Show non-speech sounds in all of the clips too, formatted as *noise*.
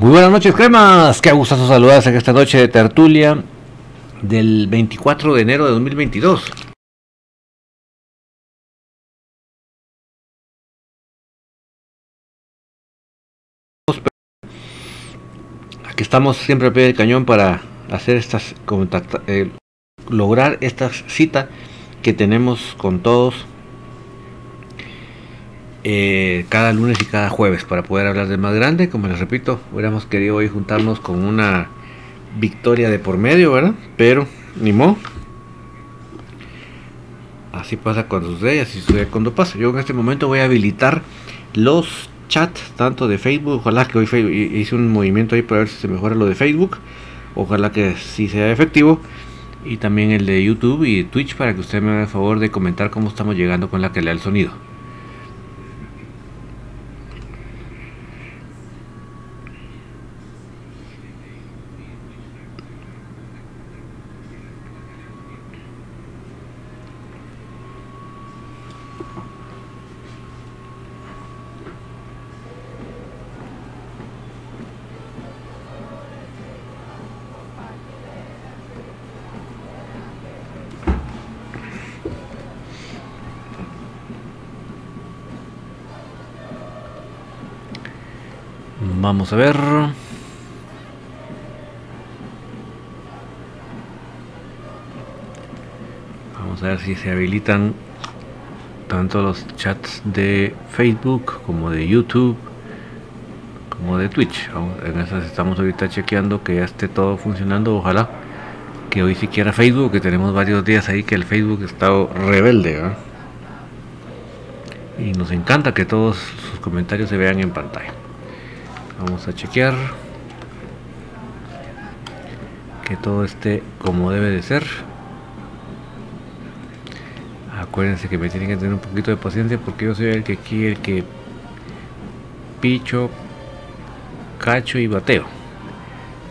Muy buenas noches, cremas. Qué gustazo saludarse en esta noche de tertulia del 24 de enero de 2022. Aquí estamos siempre a pie del cañón para hacer estas eh, lograr esta cita que tenemos con todos eh, cada lunes y cada jueves para poder hablar de más grande. Como les repito, hubiéramos querido hoy juntarnos con una victoria de por medio, ¿verdad? Pero ni modo. Así pasa cuando sucede, así sucede cuando pasa. Yo en este momento voy a habilitar los chats tanto de Facebook. Ojalá que hoy hice un movimiento ahí para ver si se mejora lo de Facebook. Ojalá que sí sea efectivo. Y también el de YouTube y Twitch para que usted me haga el favor de comentar cómo estamos llegando con la calidad del sonido. Vamos a ver. Vamos a ver si se habilitan tanto los chats de Facebook como de YouTube como de Twitch. en esas estamos ahorita chequeando que ya esté todo funcionando. Ojalá que hoy siquiera Facebook, que tenemos varios días ahí que el Facebook está rebelde. Y nos encanta que todos sus comentarios se vean en pantalla. Vamos a chequear que todo esté como debe de ser. Acuérdense que me tienen que tener un poquito de paciencia porque yo soy el que aquí el que picho, cacho y bateo.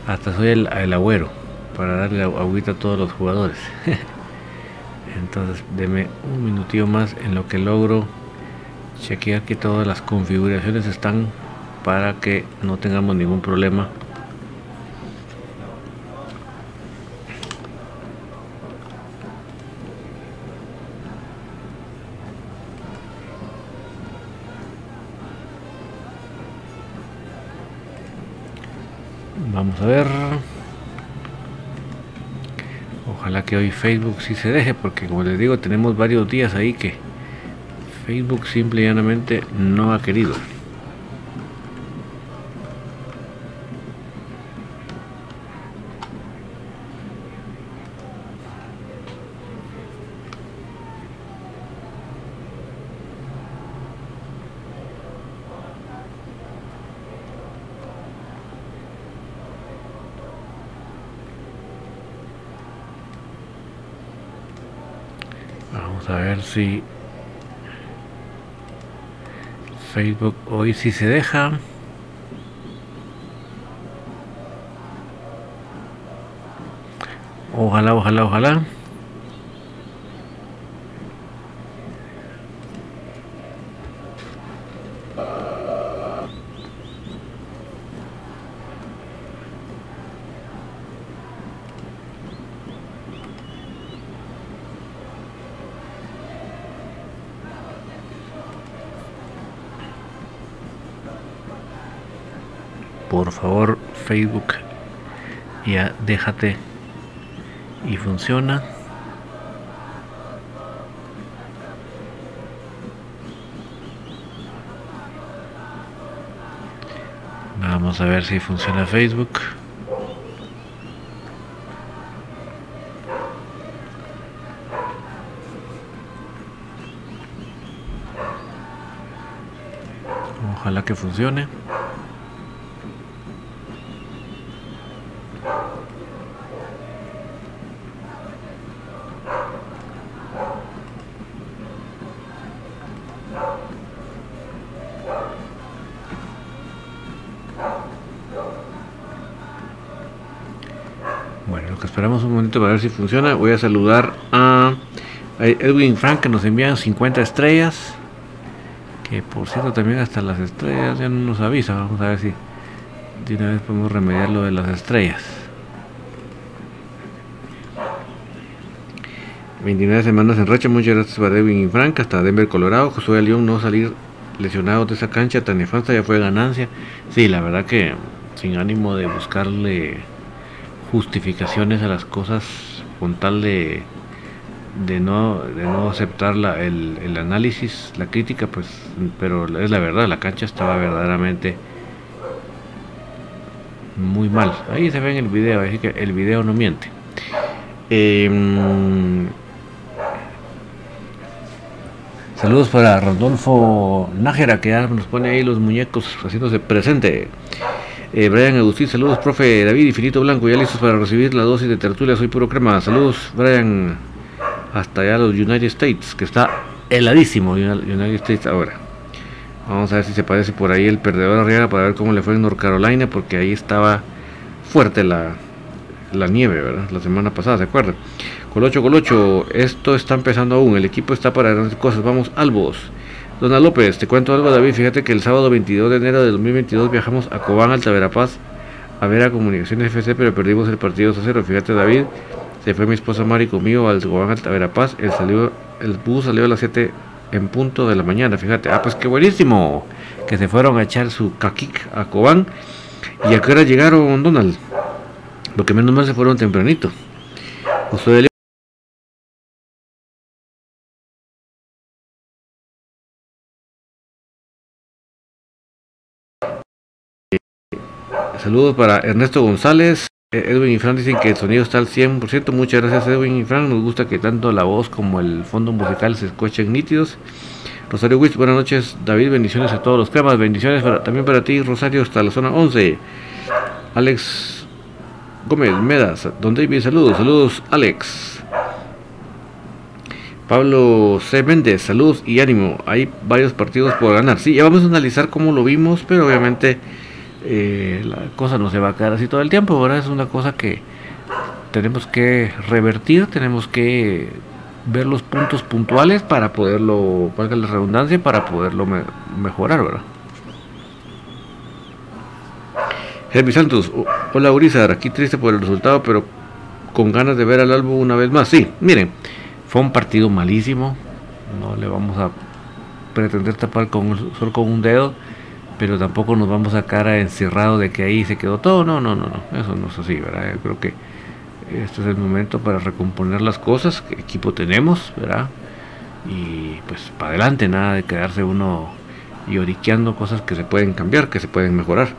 Hasta soy el, agüero para darle agüita a todos los jugadores. *laughs* Entonces, deme un minutillo más en lo que logro chequear que todas las configuraciones están para que no tengamos ningún problema. Vamos a ver. Ojalá que hoy Facebook sí se deje porque como les digo tenemos varios días ahí que Facebook simple y llanamente no ha querido A ver si Facebook hoy sí se deja. Ojalá, ojalá, ojalá. Por favor Facebook. Ya déjate. Y funciona. Vamos a ver si funciona Facebook. Ojalá que funcione si funciona. Voy a saludar a Edwin Frank que nos envían 50 estrellas. Que por cierto también hasta las estrellas ya no nos avisa. Vamos a ver si de una vez podemos remediar lo de las estrellas. 29 semanas en racha, muchas gracias para Edwin Frank, hasta Denver, Colorado. Josué León no salir lesionado de esa cancha tan nefasta ya fue ganancia. Sí, la verdad que sin ánimo de buscarle justificaciones a las cosas con tal de, de, no, de no aceptar la, el, el, análisis, la crítica, pues, pero es la verdad, la cancha estaba verdaderamente muy mal. Ahí se ve en el video, así que el video no miente. Em, saludos para Rodolfo Nájera, que ya nos pone ahí los muñecos haciéndose presente. Eh, Brian Agustín, saludos, profe David Infinito Blanco, ya listos para recibir la dosis de tertulia, soy puro crema. Saludos, Brian, hasta allá los United States, que está heladísimo United States ahora. Vamos a ver si se parece por ahí el perdedor arriba para ver cómo le fue en North Carolina, porque ahí estaba fuerte la, la nieve, ¿verdad? La semana pasada, ¿se acuerdan? Colocho, Colocho, esto está empezando aún, el equipo está para grandes cosas, vamos, Albos. Dona López, te cuento algo David, fíjate que el sábado 22 de enero de 2022 viajamos a Cobán, Alta Verapaz, a ver a Comunicaciones FC, pero perdimos el partido 2 a 0. Fíjate David, se fue mi esposa Mari conmigo al Cobán, Alta Verapaz, el, salió, el bus salió a las 7 en punto de la mañana, fíjate, ah pues qué buenísimo, que se fueron a echar su caquic a Cobán, y a qué hora llegaron Donald, porque menos mal se fueron tempranito. José Saludos para Ernesto González. Eh, Edwin y Fran dicen que el sonido está al 100%. Muchas gracias Edwin y Fran. Nos gusta que tanto la voz como el fondo musical se escuchen nítidos. Rosario Witz, buenas noches. David, bendiciones a todos los cremas. Bendiciones también para ti, Rosario, hasta la zona 11. Alex Gómez Medas, Don David, saludos. Saludos, Alex. Pablo C. Méndez, saludos y ánimo. Hay varios partidos por ganar. Sí, ya vamos a analizar cómo lo vimos, pero obviamente eh, la cosa no se va a quedar así todo el tiempo, ¿verdad? Es una cosa que tenemos que revertir, tenemos que ver los puntos puntuales para poderlo, valga la redundancia, para poderlo mejorar, ¿verdad? Herbie Santos, hola Urizar, aquí triste por el resultado, pero con ganas de ver al álbum una vez más. Sí, miren, fue un partido malísimo, no le vamos a pretender tapar con, solo con un dedo pero tampoco nos vamos a cara encerrado de que ahí se quedó todo. No, no, no, no, eso no es así, ¿verdad? Yo creo que este es el momento para recomponer las cosas, qué equipo tenemos, ¿verdad? Y pues para adelante, nada de quedarse uno lloriqueando cosas que se pueden cambiar, que se pueden mejorar.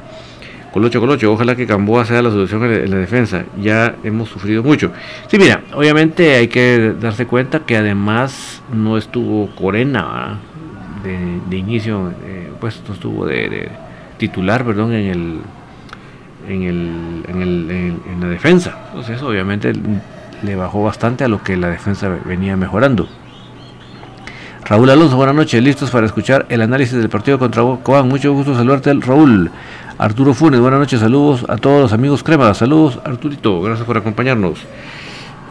Colocho, Colocho, ojalá que Camboa sea la solución en la defensa. Ya hemos sufrido mucho. Sí, mira, obviamente hay que darse cuenta que además no estuvo Corena de, inicio. Eh, pues no estuvo de, titular, perdón, en el en el, en, el en, la defensa. Entonces eso obviamente le bajó bastante a lo que la defensa venía mejorando. Raúl Alonso, buenas noches, listos para escuchar el análisis del partido contra Cobán. Mucho gusto saludarte, Raúl. Arturo Funes, buenas noches, saludos a todos los amigos Crema, saludos Arturito, gracias por acompañarnos.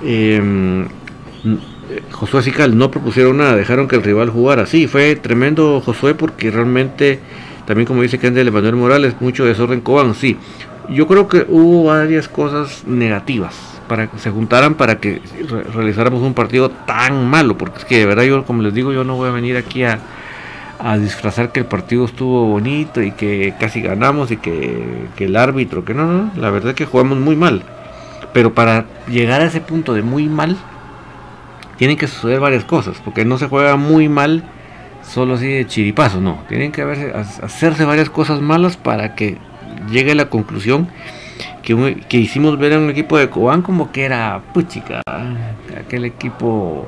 Em, Josué Sical no propusieron nada, dejaron que el rival jugara. Sí, fue tremendo Josué porque realmente, también como dice Kendall Manuel Morales, mucho desorden Cobán. Sí, yo creo que hubo varias cosas negativas para que se juntaran para que realizáramos un partido tan malo, porque es que de verdad yo, como les digo, yo no voy a venir aquí a, a disfrazar que el partido estuvo bonito y que casi ganamos y que, que el árbitro, que no, no, la verdad es que jugamos muy mal. Pero para llegar a ese punto de muy mal, tienen que suceder varias cosas, porque no se juega muy mal solo así de chiripazo, no. Tienen que hacerse varias cosas malas para que llegue a la conclusión que, que hicimos ver a un equipo de Cobán como que era puchica, aquel equipo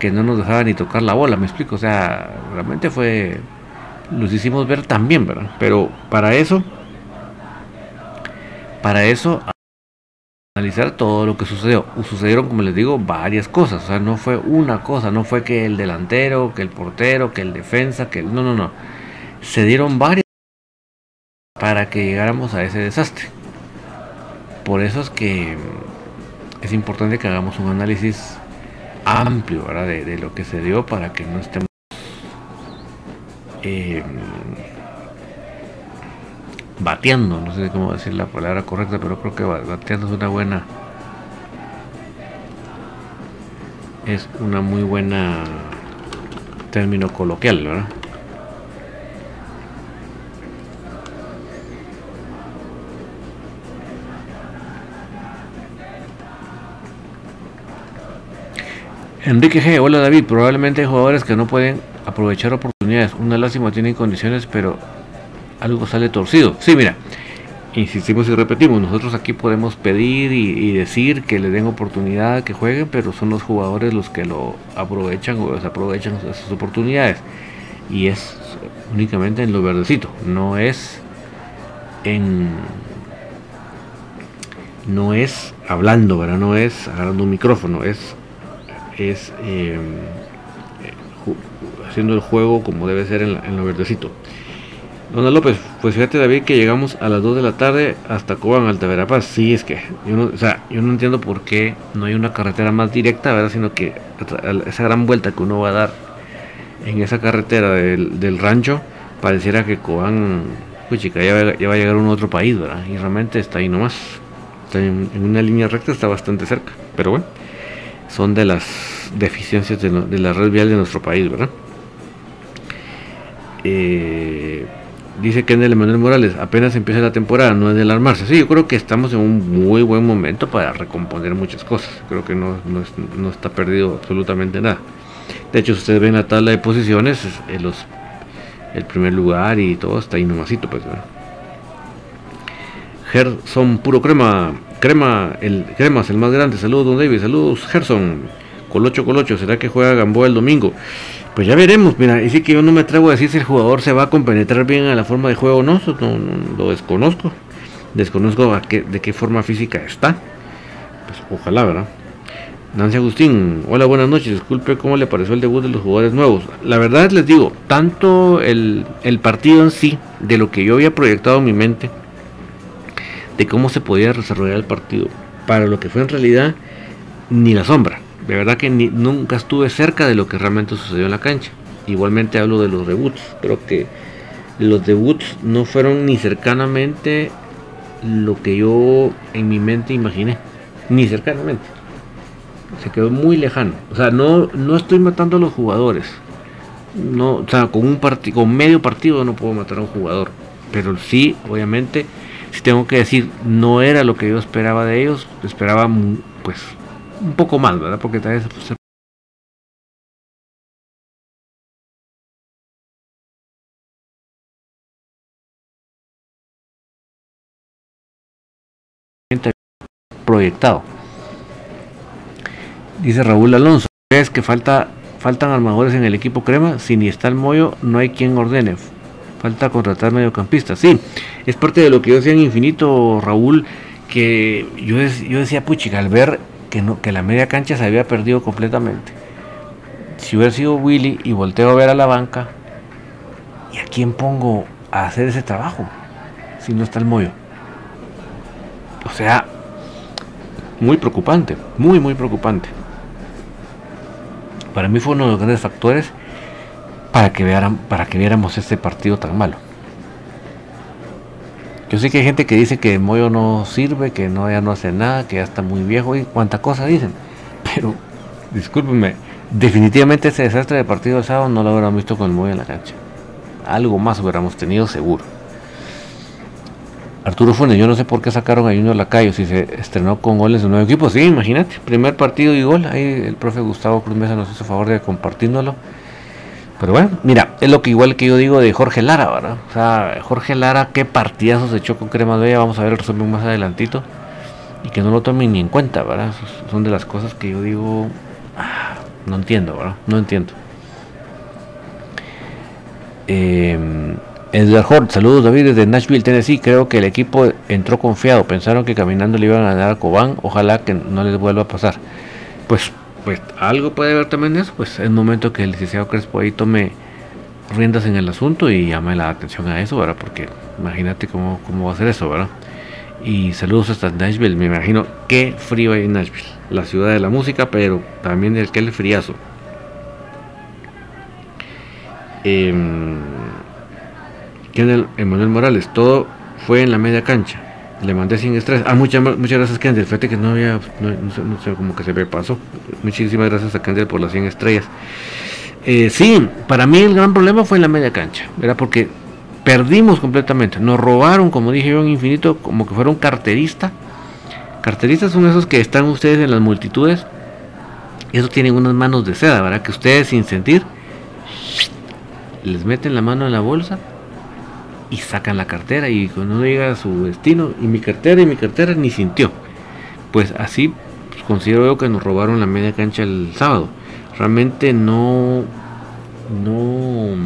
que no nos dejaba ni tocar la bola, me explico, o sea, realmente fue, los hicimos ver también, ¿verdad? Pero para eso, para eso analizar todo lo que sucedió. Sucedieron, como les digo, varias cosas. O sea, no fue una cosa, no fue que el delantero, que el portero, que el defensa, que el... No, no, no. Se dieron varias para que llegáramos a ese desastre. Por eso es que es importante que hagamos un análisis amplio ¿verdad? De, lo que se dio para que no estemos... Eh, bateando, no sé cómo decir la palabra correcta, pero creo que bateando es una buena es una muy buena término coloquial, ¿verdad? Enrique G, hola David, probablemente hay jugadores que no pueden aprovechar oportunidades. Una lástima tienen condiciones, pero algo sale torcido. Sí, mira, insistimos y repetimos, nosotros aquí podemos pedir y, decir que le den oportunidad, que jueguen, pero son los jugadores los que lo aprovechan o desaprovechan esas oportunidades. Y es únicamente en lo verdecito, no es en no es hablando, ¿verdad? No es agarrando un micrófono, es es em, haciendo el juego como debe ser en lo verdecito. Dona López, pues fíjate David que llegamos a las 2 de la tarde hasta Cobán, Alta Verapaz. Sí, es que yo no, o sea, yo no entiendo por qué no hay una carretera más directa, ¿verdad? Sino que esa gran vuelta que uno va a dar en esa carretera del, rancho, pareciera que Cobán, pues chica, ya, va, va a llegar a un otro país, ¿verdad? Y realmente está ahí nomás. Está en, una línea recta, está bastante cerca. Pero bueno, son de las deficiencias de, de la red vial de nuestro país, ¿verdad? Eh, dice Kendall Emanuel Morales, apenas empieza la temporada, no es de alarmarse. Sí, yo creo que estamos en un muy buen momento para recomponer muchas cosas. Creo que no, no, está perdido absolutamente nada. De hecho, si ustedes ven la tabla de posiciones, el, los, el primer lugar y todo está ahí nomasito, pues. Gerson Puro Crema, Crema, el Cremas, el más grande. Saludos, don David. Saludos, Gerson. Colocho, Colocho. ¿Será que juega Gamboa el domingo? Pues ya veremos, mira, y sí que yo no me atrevo a decir si el jugador se va a compenetrar bien a la forma de juego o no, no, lo desconozco. Desconozco de qué forma física está. Pues ojalá, ¿verdad? Nancy Agustín, hola, buenas noches. Disculpe cómo le pareció el debut de los jugadores nuevos. La verdad les digo, tanto el, el partido en sí, de lo que yo había proyectado en mi mente, de cómo se podía desarrollar el partido, para lo que fue en realidad, ni la sombra de verdad que nunca estuve cerca de lo que realmente sucedió en la cancha. Igualmente hablo de los debuts. Creo que los debuts no fueron ni cercanamente lo que yo en mi mente imaginé. Ni cercanamente. Se quedó muy lejano. O sea, no, no estoy matando a los jugadores. No, o sea, con un con medio partido no puedo matar a un jugador. Pero sí, obviamente, si tengo que decir, no era lo que yo esperaba de ellos. Esperaba, pues, un poco mal, ¿verdad? Porque tal vez se proyectado. Dice Raúl Alonso, ¿crees que falta, faltan armadores en el equipo crema? Si ni está el Moyo, no hay quien ordene. Falta contratar mediocampistas. Sí, es parte de lo que yo decía en Infinito, Raúl, que yo, yo decía, puchica, al ver que, no, que la media cancha se había perdido completamente. Si hubiera sido Willy y volteo a ver a la banca, ¿y a quién pongo a hacer ese trabajo? Si no está el mollo. O sea, muy preocupante, muy, muy preocupante. Para mí fue uno de los grandes factores para que, vieran, para que viéramos este partido tan malo. Yo sé que hay gente que dice que Moyo no sirve, que no, ya no hace nada, que ya está muy viejo y cuánta cosa dicen. Pero, discúlpenme, definitivamente ese desastre de partido de sábado no lo hubiéramos visto con el Moyo en la cancha. Algo más hubiéramos tenido seguro. Arturo Funes, yo no sé por qué sacaron a Junior Lacayo si se estrenó con goles de nuevo equipo. Sí, imagínate, primer partido y gol. Ahí el profe Gustavo Cruz Mesa nos hizo favor de compartiéndolo. Pero bueno, mira, es lo que igual que yo digo de Jorge Lara, ¿verdad? O sea, Jorge Lara, qué partidazos echó con Crema Bella, vamos a ver el resumen más adelantito. Y que no lo tomen ni en cuenta, ¿verdad? son de las cosas que yo digo, ah, no entiendo, ¿verdad? No entiendo. Eh, Edward Hort, saludos David desde Nashville, Tennessee. Creo que el equipo entró confiado, pensaron que caminando le iban a ganar a Cobán, ojalá que no les vuelva a pasar. Pues pues algo puede haber también eso, pues es momento que el licenciado Crespo ahí tome riendas en el asunto y llame la atención a eso, ¿verdad? Porque imagínate cómo, cómo va a ser eso, ¿verdad? Y saludos hasta Nashville, me imagino qué frío hay en Nashville, la ciudad de la música, pero también el que el friazo. Eh, Emanuel Morales, todo fue en la media cancha. Le mandé sin estrés. Ah, muchas, muchas gracias, Kendall. Fíjate que no había, no, sé, cómo que se me pasó. Muchísimas gracias a Kendall por las 100 estrellas. Eh, sí, para mí el gran problema fue en la media cancha. Era porque perdimos completamente. Nos robaron, como dije yo, en infinito, como que fuera un carterista. Carteristas son esos que están ustedes en las multitudes. Y eso tienen unas manos de seda, ¿verdad? Que ustedes sin sentir les meten la mano en la bolsa y sacan la cartera y cuando llega a su destino y mi cartera y mi cartera ni sintió. Pues así pues, considero yo que nos robaron la media cancha el sábado. Realmente no no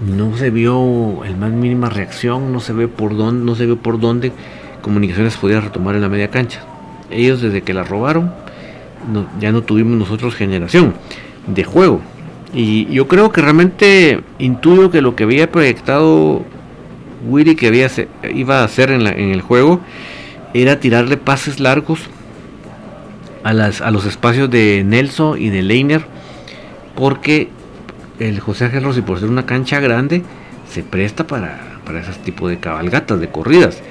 no se vio el más mínima reacción, no se ve por dónde, no se ve por dónde comunicaciones pudiera retomar en la media cancha. Ellos desde que la robaron ya no tuvimos nosotros generación de juego. Y yo creo que realmente intuyo que lo que había proyectado Willy que había, iba a hacer en, el juego era tirarle pases largos a, las, a los espacios de Nelson y de Leiner. Porque el José Ángel Rossi, por ser una cancha grande, se presta para, para ese tipo de cabalgatas, de corridas.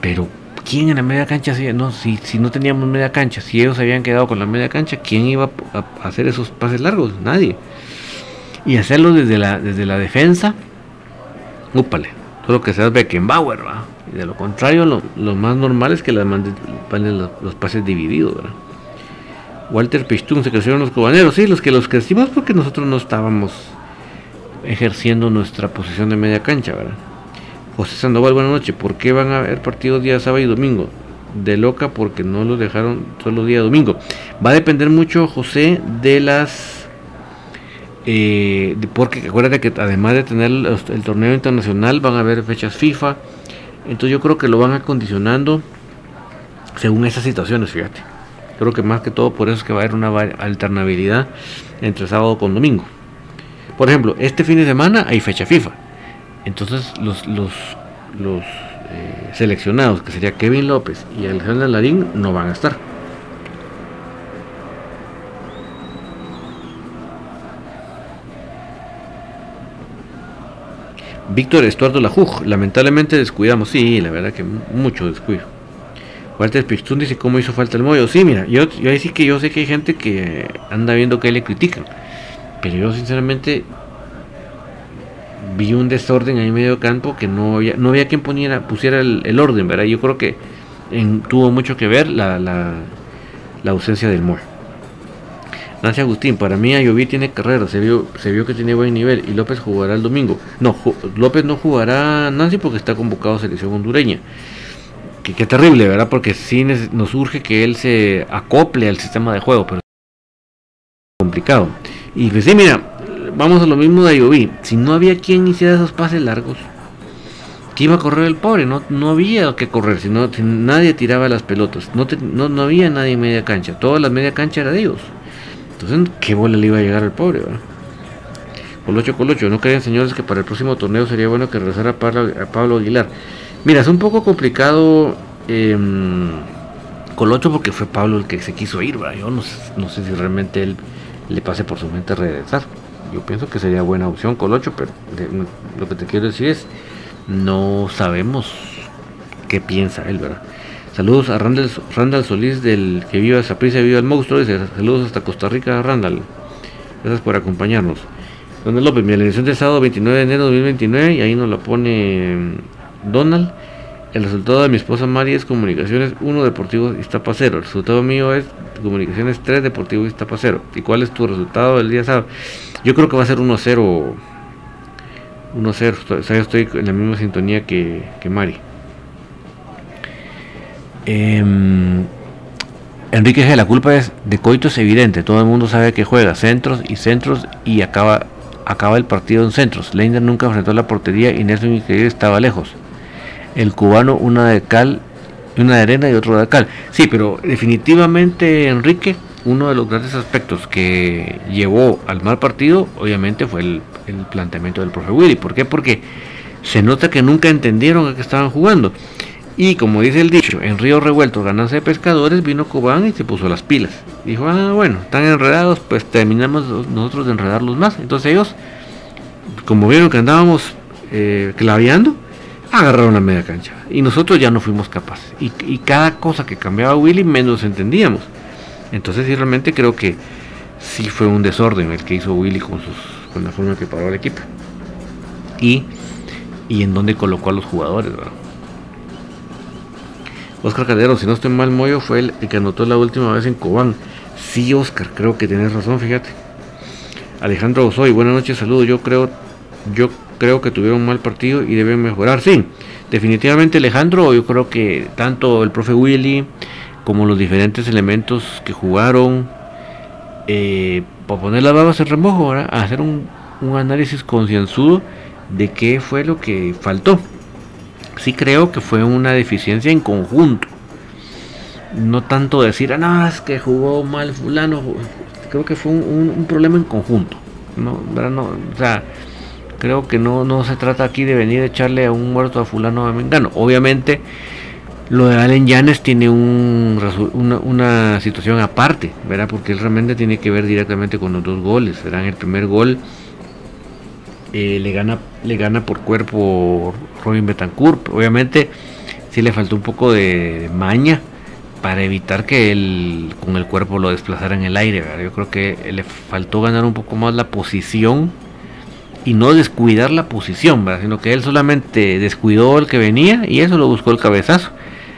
Pero ¿quién en la media cancha? No, si, si no teníamos media cancha, si ellos habían quedado con la media cancha, ¿quién iba a hacer esos pases largos? Nadie y hacerlo desde la, desde la defensa, úpale, todo lo que sea Beckenbauer, ¿va? Y de lo contrario, lo, más normal es que las manden los, pases divididos, ¿verdad? Walter Pichtung se crecieron los cobaneros, sí, los que los crecimos porque nosotros no estábamos ejerciendo nuestra posición de media cancha, ¿verdad? José Sandoval, buenas noches. ¿Por qué van a haber partidos día sábado y domingo? De loca porque no los dejaron solo día domingo. Va a depender mucho, José, de las eh, porque acuérdate que además de tener el, torneo internacional van a haber fechas FIFA. Entonces yo creo que lo van acondicionando según esas situaciones, fíjate. Creo que más que todo por eso es que va a haber una alternabilidad entre sábado con domingo. Por ejemplo, este fin de semana hay fecha FIFA. Entonces los, los, los eh, seleccionados, que sería Kevin López y Alexander Larín, no van a estar. Víctor Estuardo Lajuj, lamentablemente descuidamos, sí, la verdad que mucho descuido. Walter Pixtun dice cómo hizo falta el mollo. Sí, mira, yo, yo ahí sí que yo sé que hay gente que anda viendo que le critican. Pero yo sinceramente vi un desorden ahí en medio campo que no había, no había quien poniera, pusiera el, orden, ¿verdad? Yo creo que tuvo mucho que ver la, la, la ausencia del Moy. Nancy Agustín, para mí Ayoví tiene carrera, se vio, se vio que tiene buen nivel y López jugará el domingo. No, López no jugará Nancy porque está convocado a selección hondureña. Que, qué terrible, ¿verdad? Porque sí nos urge que él se acople al sistema de juego, pero es complicado. Y pues sí, mira, vamos a lo mismo de Ayoví. Si no había quien hiciera esos pases largos, que iba a correr el pobre, no, no había que correr, sino nadie tiraba las pelotas, no, no, no había nadie en media cancha, toda la media cancha era de ellos. Entonces, ¿qué bola le iba a llegar al pobre? ¿verdad? Colocho, Colocho, ¿no creen señores que para el próximo torneo sería bueno que regresara a Pablo, Aguilar? Mira, es un poco complicado em, Colocho porque fue Pablo el que se quiso ir, yo no, no sé si realmente él le pase por su mente regresar. Yo pienso que sería buena opción Colocho, pero lo que te quiero decir es, no sabemos qué piensa él, ¿verdad? Saludos a Randall, Randall Solís del que viva prisa viva el monstruo. Dice, saludos hasta Costa Rica, Randall. Gracias por acompañarnos. Donald López, mi elección de sábado 29 de enero de 2029 y ahí nos la pone mm, Donald. El resultado de mi esposa Mari es Comunicaciones 1, Deportivo Iztapacero. El resultado mío es Comunicaciones 3, Deportivo Iztapacero. ¿Y cuál es tu resultado del día sábado? Yo creo que va a ser 1-0. 1-0. O sea, yo estoy en la misma sintonía que, que Mari. Eh, Enrique G, la culpa es de Coito es evidente, todo el mundo sabe que juega centros y centros y acaba, acaba el partido en centros. Leiner nunca enfrentó la portería y Nelson Increíble estaba lejos. El cubano una de cal, una de arena y otro de cal. Sí, pero definitivamente Enrique, uno de los grandes aspectos que llevó al mal partido, obviamente fue el, planteamiento del profe Willy. ¿Por qué? Porque se nota que nunca entendieron a qué estaban jugando. Y como dice el dicho, en río revuelto ganarse de pescadores, vino Cobán y se puso las pilas. Dijo, ah, bueno, están enredados, pues terminamos nosotros de enredarlos más. Entonces ellos, como vieron que andábamos eh, claveando, agarraron la media cancha. Y nosotros ya no fuimos capaces. Y, cada cosa que cambiaba Willy, menos entendíamos. Entonces sí, realmente creo que sí fue un desorden el que hizo Willy con, sus, con la forma que paró el equipo. Y, y en donde colocó a los jugadores, ¿verdad? Oscar Calderón, si no estoy mal, Moyo fue el, que anotó la última vez en Cobán. Sí, Oscar, creo que tienes razón, fíjate. Alejandro Osoy, buenas noches, saludos. Yo creo, yo creo que tuvieron un mal partido y deben mejorar. Sí, definitivamente Alejandro, yo creo que tanto el profe Willy como los diferentes elementos que jugaron, eh, para poner las babas en remojo, a hacer un, un análisis concienzudo de qué fue lo que faltó sí creo que fue una deficiencia en conjunto. No tanto decir, ah, no, es que jugó mal fulano. Creo que fue un, problema en conjunto. No, no, o sea, creo que no, no se trata aquí de venir a echarle a un muerto a fulano a Mengano. Obviamente, lo de Allen Yanes tiene un, una, situación aparte, ¿verdad? Porque él realmente tiene que ver directamente con los dos goles. Serán el primer gol eh, le gana le gana por cuerpo Robin Betancourt. Obviamente sí le faltó un poco de maña para evitar que él con el cuerpo lo desplazara en el aire. Yo creo que le faltó ganar un poco más la posición y no descuidar la posición, sino que él solamente descuidó el que venía y eso lo buscó el cabezazo.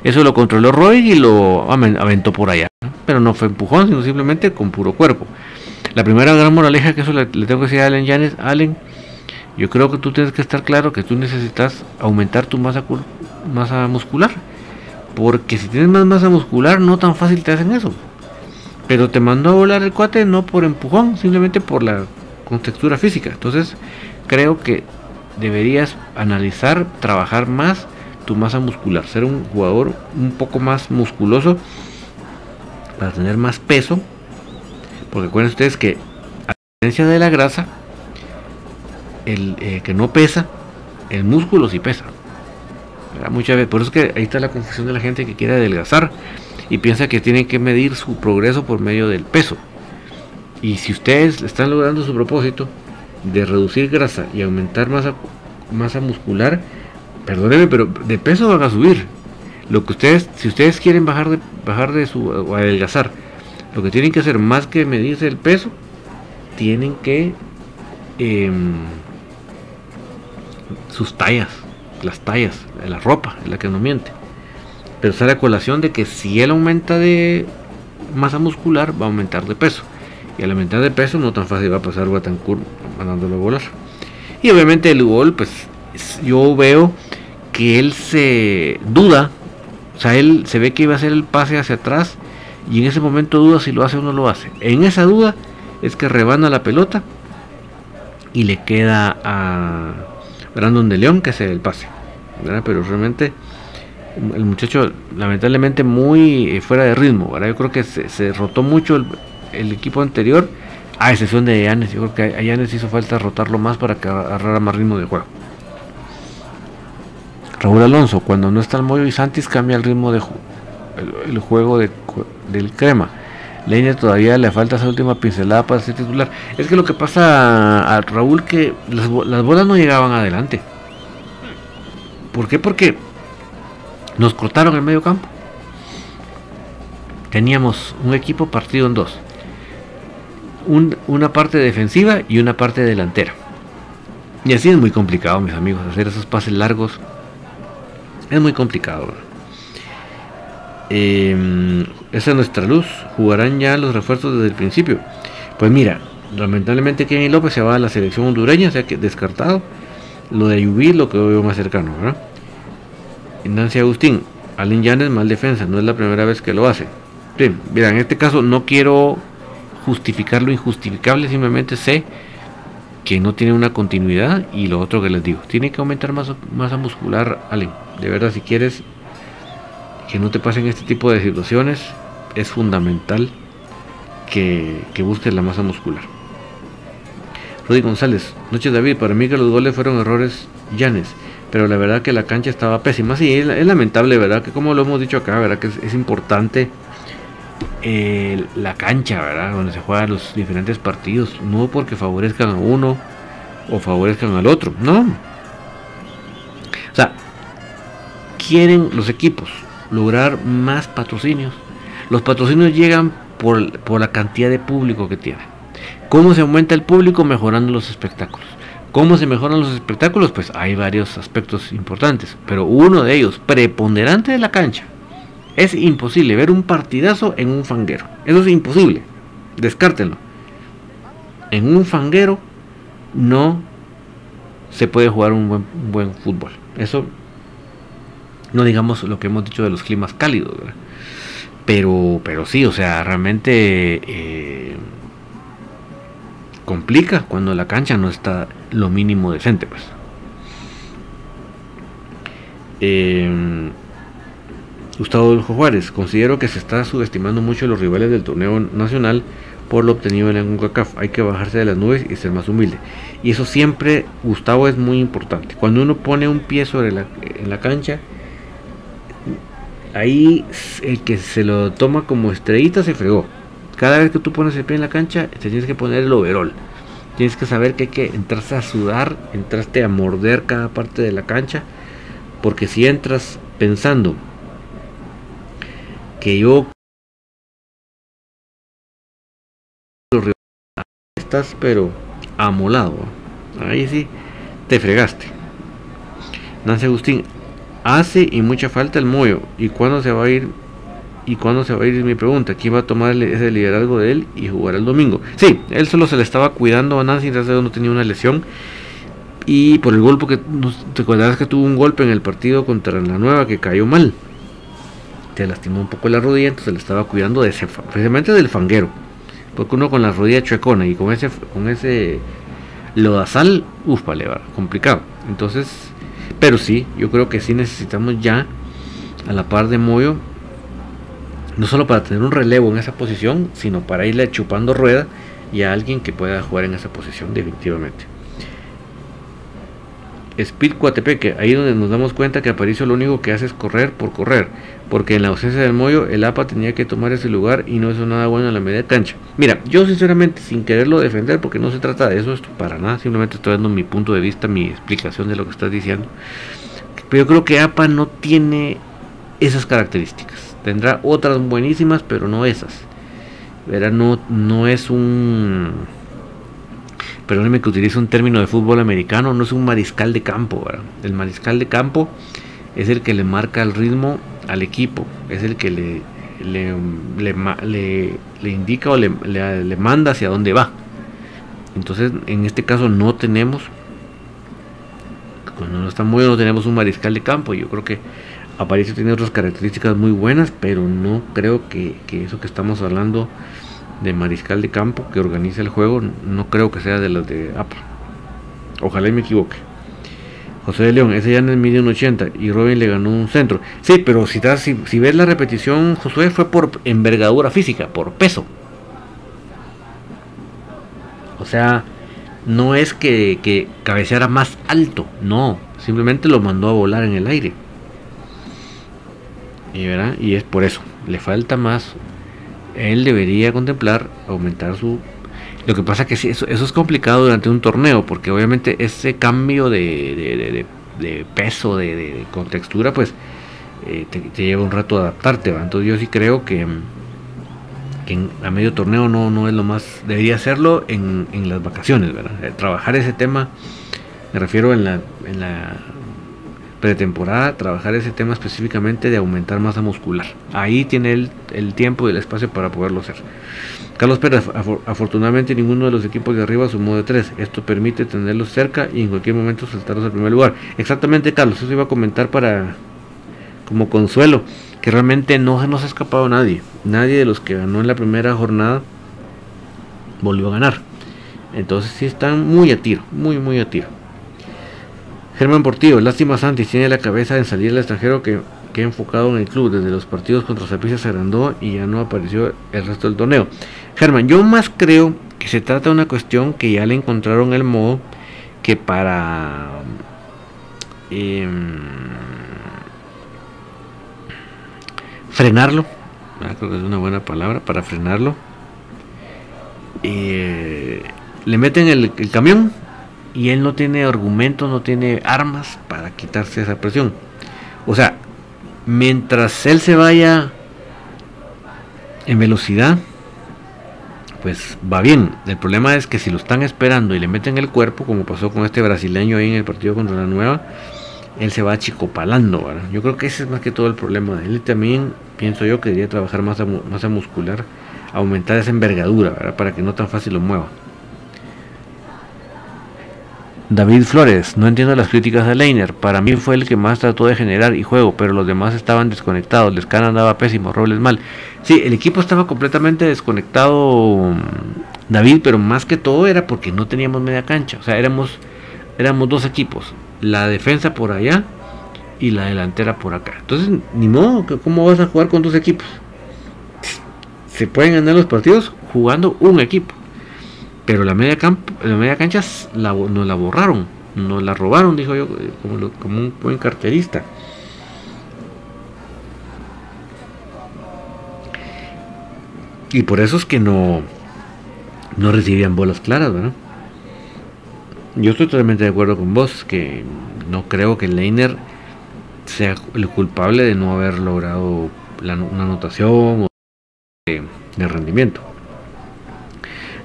Eso lo controló Roy y lo aventó por allá. Pero no fue empujón, sino simplemente con puro cuerpo. La primera gran moraleja que eso le, tengo que decir a Allen Yanes, Allen, yo creo que tú tienes que estar claro que tú necesitas aumentar tu masa, masa muscular. Porque si tienes más masa muscular, no tan fácil te hacen eso. Pero te mandó a volar el cuate no por empujón, simplemente por la contextura física. Entonces, creo que deberías analizar, trabajar más tu masa muscular, ser un jugador un poco más musculoso para tener más peso. Porque acuérdense ustedes que a diferencia de la grasa, el eh, que no pesa, el músculo sí pesa. Muchas veces, por eso es que ahí está la confusión de la gente que quiere adelgazar y piensa que tiene que medir su progreso por medio del peso. Y si ustedes están logrando su propósito de reducir grasa y aumentar masa, masa muscular, perdónenme, pero de peso van a subir. Lo que ustedes, si ustedes quieren bajar de, bajar de su o adelgazar, lo que tienen que hacer más que medirse el peso, tienen que em, sus tallas, las tallas, la ropa, es la que no miente. Pero sale a colación de que si él aumenta de masa muscular, va a aumentar de peso. Y al aumentar de peso, no tan fácil va a pasar Batancourt mandándolo a volar. Y obviamente el gol, pues yo veo que él se duda, o sea, él se ve que iba a hacer el pase hacia atrás y en ese momento duda si lo hace o no lo hace. En esa duda es que rebana la pelota y le queda a Brandon de León que hace el pase. Pero realmente el muchacho lamentablemente muy eh, fuera de ritmo. Yo creo que se, rotó mucho el, equipo anterior, a excepción de Yanes. Yo creo que a Yanes hizo falta rotarlo más para que agarrara más ritmo de juego. Raúl Alonso, cuando no está el Moyo y Santis cambia el ritmo de el, juego de, del crema. Leña todavía le falta esa última pincelada para ser titular. Es que lo que pasa a Raúl que las, las bolas no llegaban adelante. ¿Por qué? Porque nos cortaron el medio campo. Teníamos un equipo partido en dos. Una parte defensiva y una parte delantera. Y así es muy complicado, mis amigos, hacer esos pases largos. Es muy complicado. Eh, esa es nuestra luz. Jugarán ya los refuerzos desde el principio. Pues mira, lamentablemente Kenny López se va a la selección hondureña, o sea que descartado. Lo de Ayubí lo que veo más cercano, ¿verdad? Nancy Agustín, Allen Llanes mal defensa, no es la primera vez que lo hace. Mira, en este caso no quiero justificar lo injustificable, simplemente sé que no tiene una continuidad y lo otro que les digo, tiene que aumentar masa, masa muscular, Allen. De verdad, si quieres que no te pasen este tipo de situaciones, es fundamental que, que busques la masa muscular. Rudy González, noches David, para mí que los goles fueron errores Llanes, pero la verdad que la cancha estaba pésima. Sí, es, lamentable, ¿verdad? Que como lo hemos dicho acá, ¿verdad? Que es, importante eh, la cancha, ¿verdad? Donde se juegan los diferentes partidos, no porque favorezcan a uno o favorezcan al otro, no. O sea, quieren los equipos lograr más patrocinios. Los patrocinios llegan por, por la cantidad de público que tienen. ¿Cómo se aumenta el público? Mejorando los espectáculos. ¿Cómo se mejoran los espectáculos? Pues hay varios aspectos importantes, pero uno de ellos, preponderante de la cancha. Es imposible ver un partidazo en un fanguero. Eso es imposible. Descártenlo. En un fanguero no se puede jugar un buen, fútbol. Eso no digamos lo que hemos dicho de los climas cálidos, Pero, pero sí, o sea, realmente eh, complica cuando la cancha no está lo mínimo decente, pues. Eh, Gustavo Juárez, considero que se está subestimando mucho a los rivales del torneo nacional por lo obtenido en la UNCACAF. Hay que bajarse de las nubes y ser más humilde. Y eso siempre, Gustavo, es muy importante. Cuando uno pone un pie sobre la, en la cancha, ahí el que se lo toma como estrellita se fregó. Cada vez que tú pones el pie en la cancha, te tienes que poner el overall. Tienes que saber que hay que entrarse a sudar, entraste a morder cada parte de la cancha. Porque si entras pensando que yo estás pero amolado. Ahí sí te fregaste. Nancy Agustín, hace y mucha falta el Moyo. ¿Y cuándo se va a ir ¿Y cuándo se va a ir? Mi pregunta. ¿Quién va a tomar ese liderazgo de él y jugar el domingo? Sí, él solo se le estaba cuidando a Nancy, a no tenía una lesión. Y por el golpe que. ¿Te acuerdas que tuvo un golpe en el partido contra la nueva que cayó mal? Te lastimó un poco la rodilla, entonces le estaba cuidando de ese, precisamente del fanguero. Porque uno con la rodilla chuecona y con ese, con ese lodazal, uff, vale, va, complicado. Entonces, pero sí, yo creo que sí necesitamos ya, a la par de Moyo, no solo para tener un relevo en esa posición, sino para irle chupando rueda y a alguien que pueda jugar en esa posición definitivamente. Speed Coatepeque, ahí donde nos damos cuenta que Aparicio lo único que hace es correr por correr, porque en la ausencia del Moyo el APA tenía que tomar ese lugar y no es nada bueno en la media cancha. Mira, yo sinceramente sin quererlo defender, porque no se trata de eso, esto para nada, simplemente estoy dando mi punto de vista, mi explicación de lo que estás diciendo. Pero yo creo que APA no tiene esas características. Tendrá otras buenísimas, pero no esas. Verá, no, no es un. Perdóneme que utilice un término de fútbol americano, no es un mariscal de campo. El mariscal de campo es el que le marca el ritmo al equipo, es el que le, le, le, indica o le, manda hacia dónde va. Entonces, en este caso no tenemos, cuando no está muy no tenemos un mariscal de campo. Yo creo que Aparicio tiene otras características muy buenas, pero no creo que, eso que estamos hablando de mariscal de campo que organiza el juego, no creo que sea de las de APA. Ojalá y me equivoque. José de León, ese ya en el medio 80 y Robin le ganó un centro. Sí, pero si, si, si ves la repetición, Josué fue por envergadura física, por peso. O sea, no es que, que cabeceara más alto, no, simplemente lo mandó a volar en el aire. Y, ¿verdad? y es por eso, le falta más. Él debería contemplar aumentar su... Lo que pasa que sí, eso, es complicado durante un torneo, porque obviamente ese cambio de, peso, de, contextura, pues eh, te, lleva un rato adaptarte. Entonces yo sí creo que, que a medio torneo no, no es lo más... Debería hacerlo en, en las vacaciones, ¿verdad? Eh, trabajar ese tema, me refiero en la, en la pretemporada trabajar ese tema específicamente de aumentar masa muscular. Ahí tiene el, el tiempo y el espacio para poderlo hacer. Carlos Pérez, afortunadamente ninguno de los equipos de arriba sumó de tres. Esto permite tenerlos cerca y en cualquier momento saltarlos al primer lugar. Exactamente, Carlos, eso iba a comentar para como consuelo, que realmente no, no se ha escapado nadie. Nadie de los que ganó en la primera jornada volvió a ganar. Entonces sí están muy a tiro, muy muy a tiro. Germán Portillo, lástima Santis, tiene la cabeza en salir al extranjero que, que enfocado en el club. Desde los partidos contra Zapisa se agrandó y ya no apareció el resto del torneo. Germán, yo más creo que se trata de una cuestión que ya le encontraron el modo que para em, frenarlo, ah, creo que es una buena palabra, para frenarlo, eh, le meten el camión y él no tiene argumentos, no tiene armas para quitarse esa presión. O sea, mientras él se vaya en velocidad, pues va bien. El problema es que si lo están esperando y le meten el cuerpo, como pasó con este brasileño ahí en el partido contra la nueva, él se va achicopalando. ¿verdad? Yo creo que ese es más que todo el problema de él. también pienso yo que debería trabajar más masa muscular, aumentar esa envergadura, para que no tan fácil lo mueva. David Flores, no entiendo las críticas a Leiner. Para mí fue el que más trató de generar y juego, pero los demás estaban desconectados. Lescana andaba pésimo, Robles mal. Sí, el equipo estaba completamente desconectado, mm, David, pero más que todo era porque no teníamos media cancha. O sea, éramos, éramos dos equipos. La defensa por allá y la delantera por acá. Entonces, ni modo, ¿cómo vas a jugar con dos equipos? Se pueden ganar los partidos jugando un equipo. Pero la media, campo, la media cancha la, nos la borraron, nos la robaron, dijo yo, eh, como, como un buen carterista. Y por eso es que no, no recibían bolas claras, ¿verdad? Yo estoy totalmente de acuerdo con vos, que no creo que Leiner sea el culpable de no haber logrado una anotación o de rendimiento.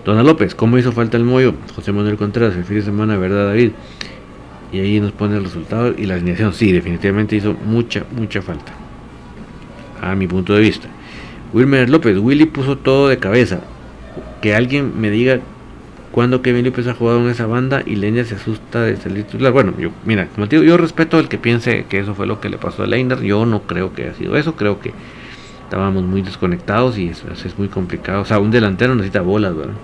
Dona López, ¿cómo hizo falta el mollo? José Manuel Contreras, el fin de semana, ¿verdad, David? Y ahí nos pone el resultado y la alineación. Sí, definitivamente hizo mucha, mucha falta. A mi punto de vista. Wilmer López, Willy puso todo de cabeza. Que alguien me diga cuándo Kevin López ha jugado en esa banda y Leiner se asusta de salir titular. Bueno, yo, mira, como te digo, yo respeto al que piense que eso fue lo que le pasó a Leiner. Yo no creo que haya sido eso. Creo que estábamos muy desconectados y eso, es muy complicado. O sea, un delantero necesita bolas, ¿verdad?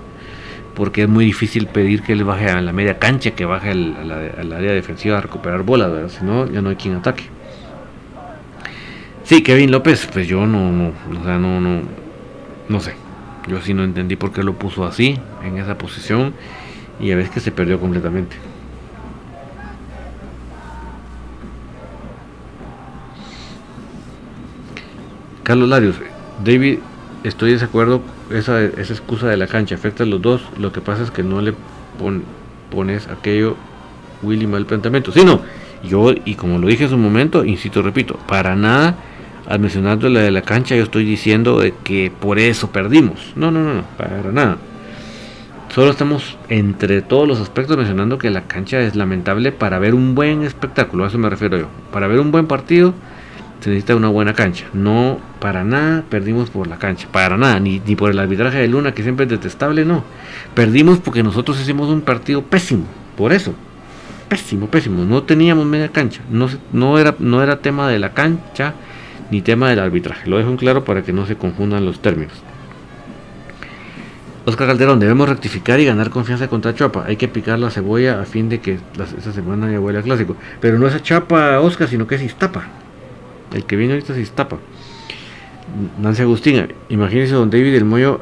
Porque es muy difícil pedir que él baje a la media cancha, que baje al, área defensiva a recuperar bolas, ¿verdad? Si no, ya no hay quien ataque. Sí, Kevin López, pues yo no, no, o sea, no, no, sé. Yo sí no entendí por qué lo puso así, en esa posición, y a veces que se perdió completamente. Carlos Larios, David, estoy de acuerdo, esa, esa excusa de la cancha afecta a los dos, lo que pasa es que no le pones aquello Willy mal planteamiento. Sí, no, yo, y como lo dije hace un momento, insisto, repito, para nada, al mencionar la de la cancha, yo estoy diciendo de que por eso perdimos. No, no, no, no, para nada. Solo estamos entre todos los aspectos mencionando que la cancha es lamentable para ver un buen espectáculo, a eso me refiero yo. Para ver un buen partido se necesita una buena cancha. No, para nada perdimos por la cancha, para nada, ni, ni por el arbitraje de Luna, que siempre es detestable, no. Perdimos porque nosotros hicimos un partido pésimo, por eso. Pésimo, pésimo. No teníamos media cancha. No, no, era, no era tema de la cancha ni tema del arbitraje. Lo dejo en claro para que no se confundan los términos. Oscar Calderón, debemos rectificar y ganar confianza contra Chapa. Hay que picar la cebolla a fin de que esa semana ya vuelva clásico. Pero no es a Chapa, Oscar, sino que es Iztapa. El que viene ahorita se Iztapa. Nancy Agustín, imagínense don David del Moyo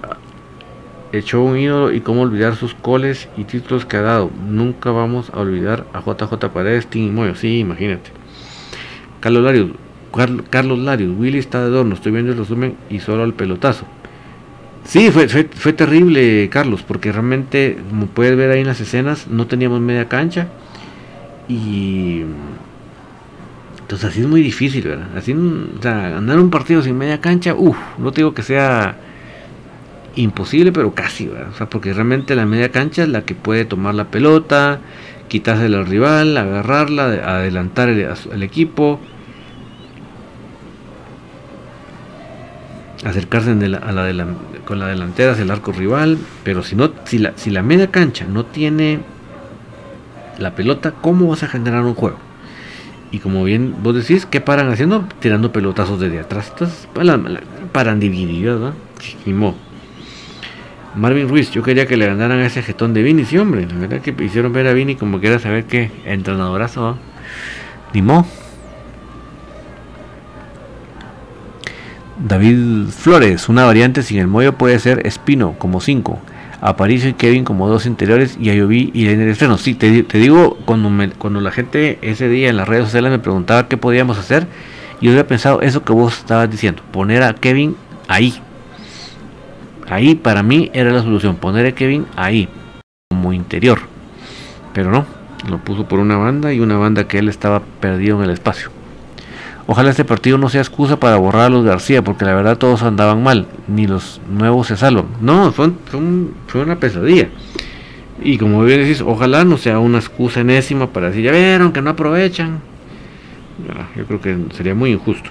echó un ídolo y cómo olvidar sus coles y títulos que ha dado. Nunca vamos a olvidar a JJ Paredes, Tim y Moyo. Sí, imagínate. Carlos Larios, Carlos Larios, Willy está de adorno, estoy viendo el resumen y solo al pelotazo. Sí, fue, fue, terrible, Carlos, porque realmente, como puedes ver ahí en las escenas, no teníamos media cancha. Y. Entonces, así es muy difícil, ¿verdad? Así, o sea, andar un partido sin media cancha, uff, no te digo que sea imposible, pero casi, ¿verdad? O sea, porque realmente la media cancha es la que puede tomar la pelota, quitársela al rival, agarrarla, adelantar el equipo acercarse con la delantera hacia el arco rival, pero si no, si la, si la media cancha no tiene la pelota, ¿cómo vas a generar un juego? Y como bien vos decís, ¿qué paran haciendo? Tirando pelotazos desde atrás. Entonces, paran divididos, ¿no? Ni Marvin Ruiz, yo quería que le ganaran ese jetón de Vini, sí, hombre. La verdad que hicieron ver a Vini como que era saber qué entrenadorazo. Ni mo. David Flores, una variante sin el mollo puede ser Espino como 5, Aparicio y Kevin como dos interiores y Ayoví y el estreno. Sí, te, digo, cuando, cuando la gente ese día en las redes sociales me preguntaba qué podíamos hacer, yo había pensado eso que vos estabas diciendo, poner a Kevin ahí. Ahí para mí era la solución, poner a Kevin ahí, como interior. Pero no, lo puso por una banda y una banda que él estaba perdido en el espacio. Ojalá este partido no sea excusa para borrar a los García, porque la verdad todos andaban mal, ni los nuevos se salvan. No, fue, una pesadilla. Y como bien decís, ojalá no sea una excusa enésima para decir, ya vieron que no aprovechan. yo creo que sería muy injusto.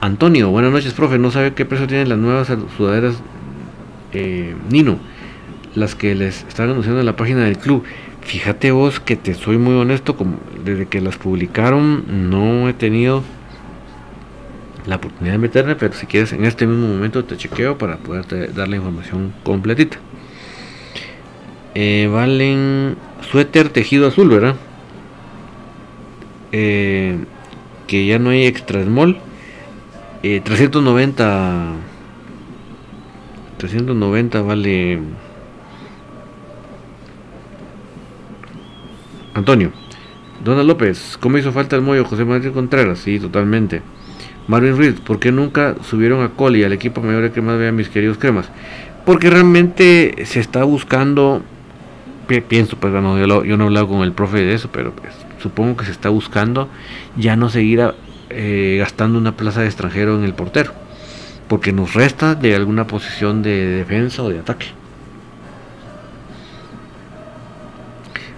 Antonio, buenas noches, profe. No sabe qué precio tienen las nuevas sudaderas eh, Nino, las que les están anunciando en la página del club. Fíjate vos que te soy muy honesto, como desde que las publicaron no he tenido la oportunidad de meterme, pero si quieres en este mismo momento te chequeo para poderte dar la información completita. Eh, valen suéter tejido azul, ¿verdad? Eh, que ya no hay extra small. 390 390 vale Antonio. Donald López, ¿cómo hizo falta el mollo José María Contreras? Sí, totalmente. Marvin Reed, ¿por qué nunca subieron a Coli al equipo mayor de cremas? Vean mis queridos cremas. Porque realmente se está buscando, pienso, pues bueno, yo, no he hablado con el profe de eso, pero pues, supongo que se está buscando ya no seguir eh, gastando una plaza de extranjero en el portero. Porque nos resta de alguna posición de defensa o de ataque.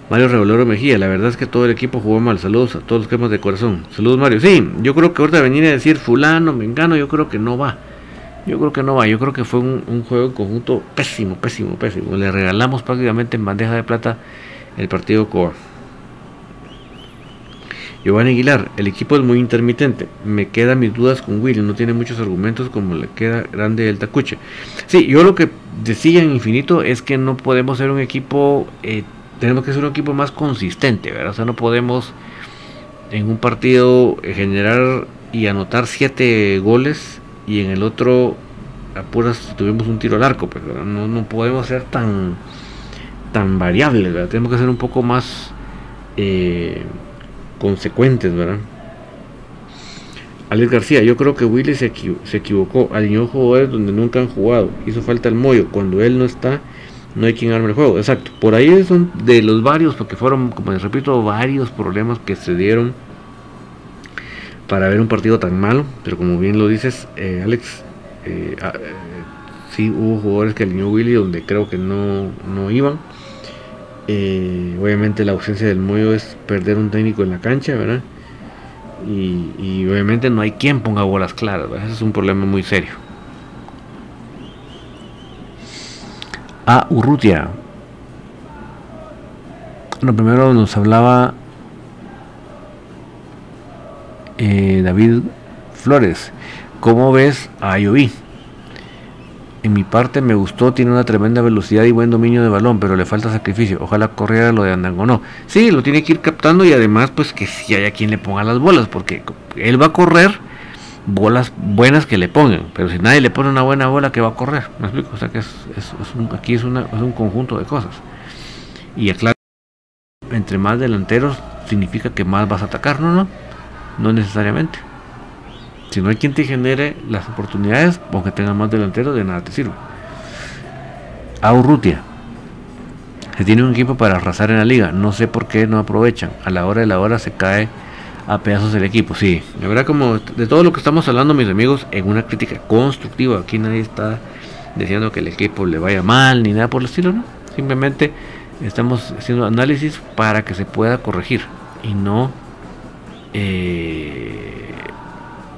Mario Revolero Mejía, la verdad es que todo el equipo jugó mal. Saludos a todos los cremas de corazón. Saludos Mario. Sí, yo creo que ahorita venir a decir fulano, mengano, yo creo que no va. Yo creo que no va. Yo creo que fue un, juego en conjunto pésimo, pésimo, pésimo. Le regalamos prácticamente en bandeja de plata el partido Coa. Giovanni Aguilar, el equipo es muy intermitente. Me quedan mis dudas con Willy, no tiene muchos argumentos como le queda grande el Tacuche. Sí, yo lo que decía en infinito es que no podemos ser un equipo eh, tenemos que ser un equipo más consistente, ¿verdad? O sea, no podemos en un partido generar y anotar siete goles y en el otro apuras tuvimos un tiro al arco, pero pues, no, no podemos ser tan tan variables, ¿verdad? Tenemos que ser un poco más eh, consecuentes, ¿verdad? Alex García, yo creo que Willy se, se equivocó, alineó jugadores donde nunca han jugado, hizo falta el mollo, cuando él no está, no hay quien arme el juego. Exacto. Por ahí son de los varios, porque fueron, como les repito, varios problemas que se dieron para ver un partido tan malo. Pero como bien lo dices, eh, Alex, eh, ah, eh, sí hubo jugadores que alineó Willy donde creo que no, no iban. obviamente la ausencia del Moyo es perder un técnico en la cancha, ¿verdad? Y, obviamente no hay quien ponga bolas claras, Ese es un problema muy serio. A Urrutia. Bueno, primero nos hablaba eh, David Flores. ¿Cómo ves a Ayoví? En mi parte me gustó, tiene una tremenda velocidad y buen dominio de balón, pero le falta sacrificio. Ojalá corriera lo de Andango no. Sí, lo tiene que ir captando y además pues que si haya quien le ponga las bolas, porque él va a correr bolas buenas que le pongan, pero si nadie le pone una buena bola, que va a correr? ¿Me explico? O sea que es, aquí es, un conjunto de cosas. Y aclaro, entre más delanteros significa que más vas a atacar, ¿no? ¿no? no necesariamente. Si no hay quien te genere las oportunidades, aunque tenga más delantero, de nada te sirve. A Urrutia. Se tiene un equipo para arrasar en la liga. No sé por qué no aprovechan. A la hora de la hora se cae a pedazos el equipo. Sí, la verdad como de todo lo que estamos hablando, mis amigos, en una crítica constructiva. Aquí nadie está diciendo que el equipo le vaya mal ni nada por el estilo, ¿no? Simplemente estamos haciendo análisis para que se pueda corregir y no eh,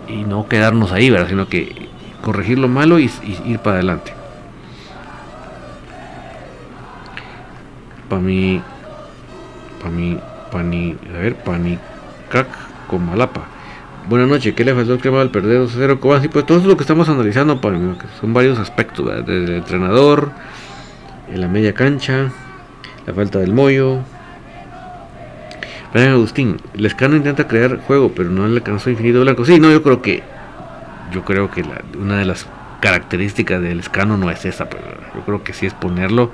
y no quedarnos ahí, ¿verdad? Sino que corregir lo malo y, ir para adelante. Para mí, para mí, pani, a ver, panicac con malapa. Buenas noches, ¿qué le faltó el crema al perder 2-0? ¿Cómo así? Pues todo eso es lo que estamos analizando, son varios aspectos, desde el entrenador, en la media cancha, la falta del mollo, Brian Agustín, Lescano intenta crear juego, pero no le alcanzó Infinito Blanco. Sí, no, yo creo que yo creo que una de las características del Lescano no es esa, pero yo creo que sí es ponerlo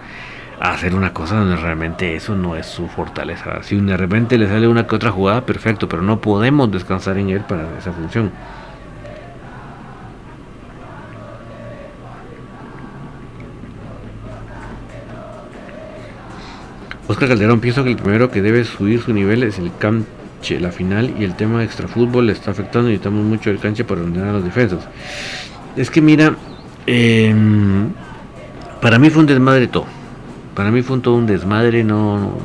hacer una cosa donde realmente eso no es su fortaleza. Si de repente le sale una que otra jugada, perfecto, pero no podemos descansar en él para esa función. Oscar Calderón, pienso que el primero que debe subir su nivel es el canche, la final y el tema de extrafútbol le está afectando necesitamos mucho el canche para ordenar a los defensas. Es que mira, em, para mí fue un desmadre todo. Para mí fue todo un desmadre, no,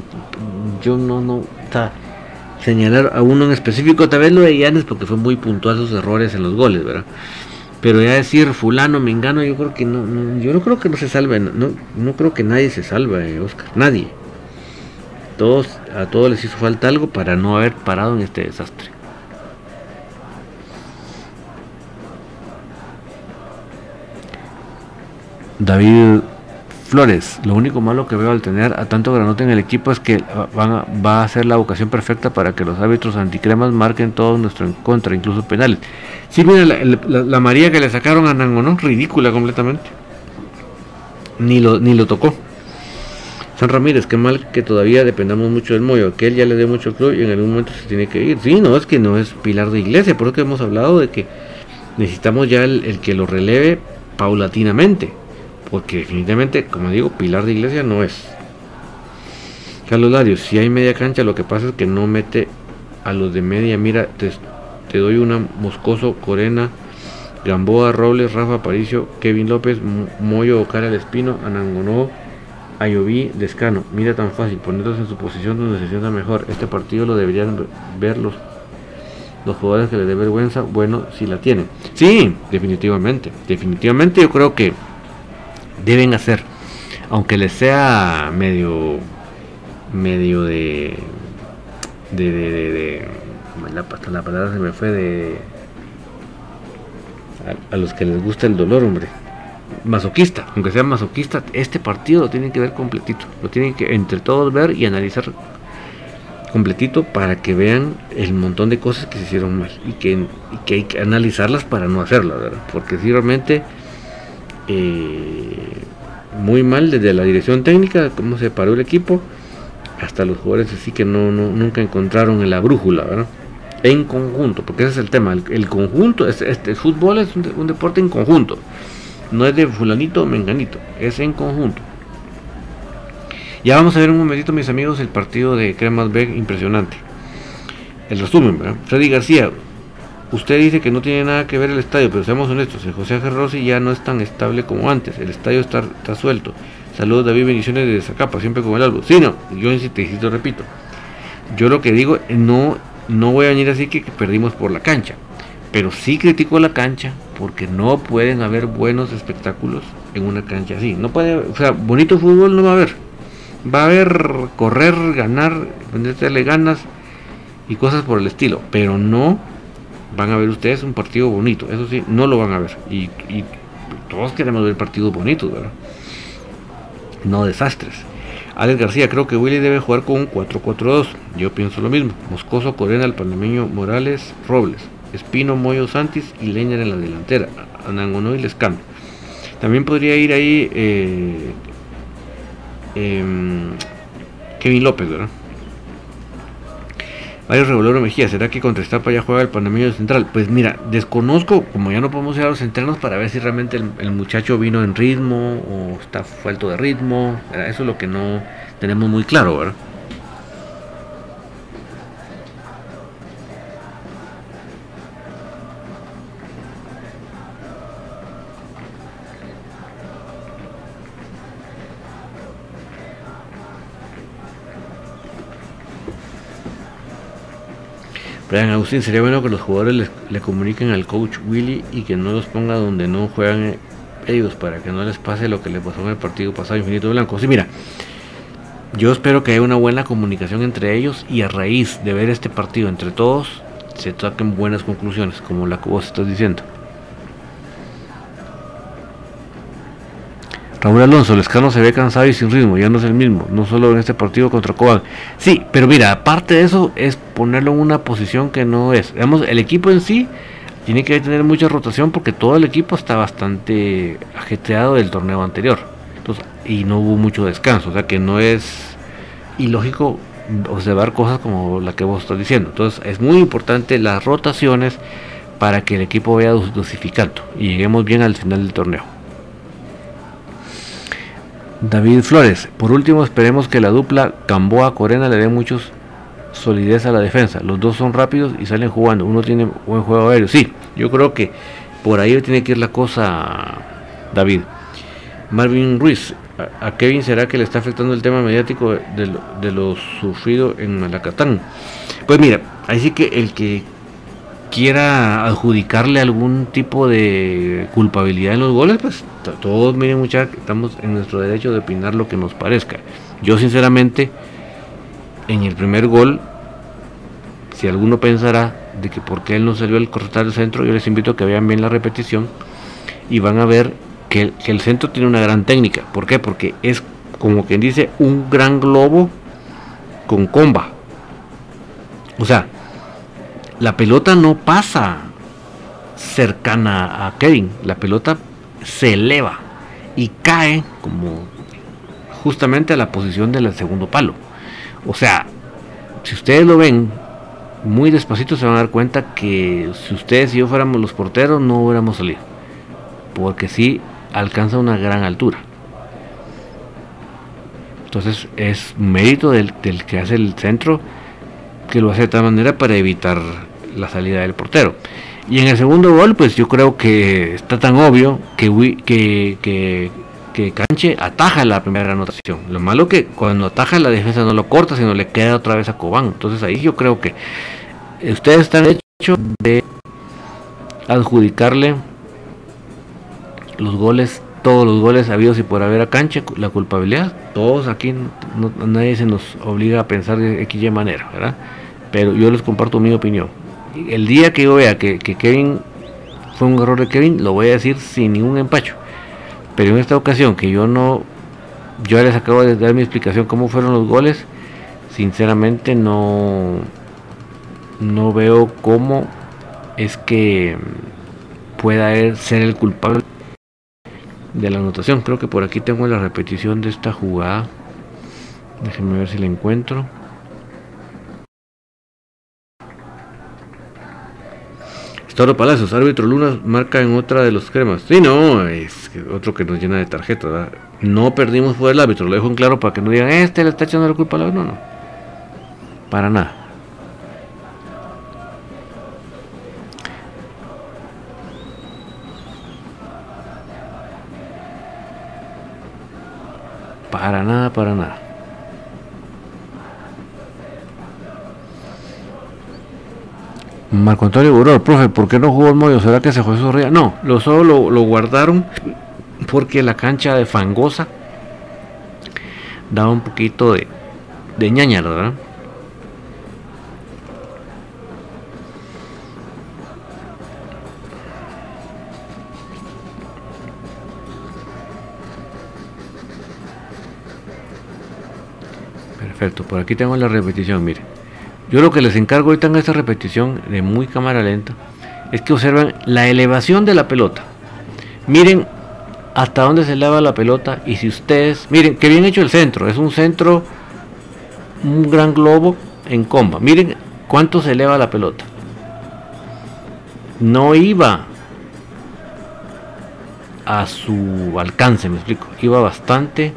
yo no, no, señalar a uno en específico, tal vez lo de Yanes porque fue muy puntual sus errores en los goles, ¿verdad? Pero ya decir fulano, mengano, yo creo que no, yo no creo que no se salve, no, no creo que nadie se salve, Oscar, nadie a todos les hizo falta algo para no haber parado en este desastre. David Flores, lo único malo que veo al tener a tanto granote en el equipo es que va a ser la ocasión perfecta para que los árbitros anticremas marquen todo nuestro en contra, incluso penales. Sí, mira, la, María que le sacaron a Nangonón, ridícula completamente. Ni lo, ni lo tocó. San Ramírez, qué mal que todavía dependamos mucho del Moyo, que él ya le dé mucho club y en algún momento se tiene que ir. Sí, no, es que no es pilar de iglesia, por eso que hemos hablado de que necesitamos ya el, que lo releve paulatinamente, porque definitivamente, como digo, pilar de iglesia no es. Carlos Larios, si hay media cancha, lo que pasa es que no mete a los de media. Mira, te, doy una Moscoso, Corena, Gamboa, Robles, Rafa Paricio, Kevin López, Moyo, Ocara, El Espino, Anangonó, Ayoví Descano, mira tan fácil, ponerlos en su posición donde se sienta mejor. Este partido lo deberían ver los, los jugadores que les dé vergüenza, bueno, si la tienen. Sí, definitivamente, definitivamente yo creo que deben hacer, aunque les sea medio, medio de, de, de, de, la, la palabra se me fue de, a los que les gusta el dolor, hombre. Masoquista, aunque sea masoquista, este partido lo tienen que ver completito, lo tienen que entre todos ver y analizar completito para que vean el montón de cosas que se hicieron mal y que, hay que analizarlas para no hacerlas, porque si realmente eh, muy mal desde la dirección técnica, cómo se paró el equipo, hasta los jugadores así que no, nunca encontraron en la brújula, en conjunto, porque ese es el tema, el, conjunto, este, el fútbol es un deporte en conjunto no es de fulanito o menganito, es en conjunto. Ya vamos a ver un momentito, mis amigos, el partido de Cremas B, impresionante. El resumen. Freddy García, usted dice que no tiene nada que ver el estadio, pero seamos honestos, el José Rossi ya no es tan estable como antes, el estadio está, suelto. Saludos David, bendiciones de Zacapa, siempre con el álbum. Sí, no, yo insisto, repito. Yo lo que digo, no, no voy a venir así que perdimos por la cancha. Pero sí critico la cancha porque no pueden haber buenos espectáculos en una cancha así. No puede, o sea, bonito fútbol no va a haber. Va a haber correr, ganar, venderle ganas y cosas por el estilo, pero no van a ver ustedes un partido bonito. Eso sí, no lo van a ver. Y, todos queremos ver partidos bonitos, ¿verdad? No desastres. Alex García, creo que Willy debe jugar con un 4-4-2. Yo pienso lo mismo. Moscoso, Corena, el panameño Morales, Robles. Espino, Moyo, Santis y Leñar en la delantera, Anangonó y Lescano. También podría ir ahí eh, em, Kevin López, ¿verdad? Mario Revolero Mejía, ¿será que contra Estapa ya juega el panameño central? Pues mira, desconozco, como ya no podemos ir a los entrenos para ver si realmente el, muchacho vino en ritmo o está falto de ritmo. Eso es lo que no tenemos muy claro, ¿verdad? Brian Austin, sería bueno que los jugadores le, comuniquen al coach Willy y que no los ponga donde no juegan ellos para que no les pase lo que le pasó en el partido pasado Infinito Blanco. Sí, mira, yo espero que haya una buena comunicación entre ellos y a raíz de ver este partido entre todos se saquen buenas conclusiones, como la que vos estás diciendo. Raúl Alonso, Lescano se ve cansado y sin ritmo, ya no es el mismo, no solo en este partido contra Cobán. Sí, pero mira, aparte de eso, es ponerlo en una posición que no es. Digamos, el equipo en sí tiene que tener mucha rotación porque todo el equipo está bastante ajetreado del torneo anterior. Entonces, y no hubo mucho descanso, o sea que no es ilógico observar cosas como la que vos estás diciendo. Entonces, es muy importante las rotaciones para que el equipo vaya dosificando y lleguemos bien al final del torneo. David Flores. Por último, esperemos que la dupla Camboa-Corena le dé muchos solidez a la defensa. Los dos son rápidos y salen jugando. Uno tiene buen juego aéreo. Sí, yo creo que por ahí tiene que ir la cosa, David. Marvin Ruiz. A, Kevin será que le está afectando el tema mediático de, lo sufrido en Malacatán. Pues mira, ahí sí que el que quiera adjudicarle algún tipo de culpabilidad en los goles, pues todos miren muchachos, estamos en nuestro derecho de opinar lo que nos parezca. Yo sinceramente, en el primer gol, si alguno pensará de que por qué él no salió al cortar el centro, yo les invito a que vean bien la repetición y van a ver que el, centro tiene una gran técnica. ¿Por qué? Porque es como quien dice un gran globo con comba. O sea, la pelota no pasa cercana a Kevin, la pelota se eleva y cae como justamente a la posición del segundo palo. O sea, si ustedes lo ven muy despacito se van a dar cuenta que si ustedes y yo fuéramos los porteros no hubiéramos salido. Porque sí alcanza una gran altura. Entonces es mérito del, del que hace el centro que lo hace de tal manera para evitar la salida del portero. Y en el segundo gol, pues yo creo que está tan obvio que, que, que, Canche ataja la primera anotación. Lo malo que cuando ataja la defensa no lo corta, sino le queda otra vez a Cobán. Entonces ahí yo creo que ustedes están hechos de adjudicarle los goles, todos los goles habidos y por haber a Canche, la culpabilidad. Todos aquí, nadie se nos obliga a pensar de X manera, ¿verdad? Pero yo les comparto mi opinión el día que yo vea que, Kevin fue un error de Kevin, lo voy a decir sin ningún empacho. Pero en esta ocasión que yo no, yo les acabo de dar mi explicación cómo fueron los goles, sinceramente no, no veo cómo es que pueda ser el culpable de la anotación. Creo que por aquí tengo la repetición de esta jugada. Déjenme ver si la encuentro. Toro Palacios, árbitro Luna marca en otra de los cremas. Sí, no, es otro que nos llena de tarjeta. No perdimos por el árbitro, lo dejo en claro para que no digan, este le está echando la culpa al No, no. Para nada. Para nada, para nada. Marco Antonio Buror, profe, ¿por qué no jugó el Moyo? ¿Será que se fue Sorría? No, lo solo lo, guardaron porque la cancha de Fangosa daba un poquito de, de ñaña, ¿verdad? Perfecto, por aquí tengo la repetición, mire. Yo lo que les encargo ahorita en esta repetición de muy cámara lenta es que observen la elevación de la pelota. Miren hasta dónde se eleva la pelota y si ustedes, miren, que bien hecho el centro, es un centro, un gran globo en comba. Miren ¿Cuánto se eleva la pelota? No iba a su alcance, me explico. Iba bastante.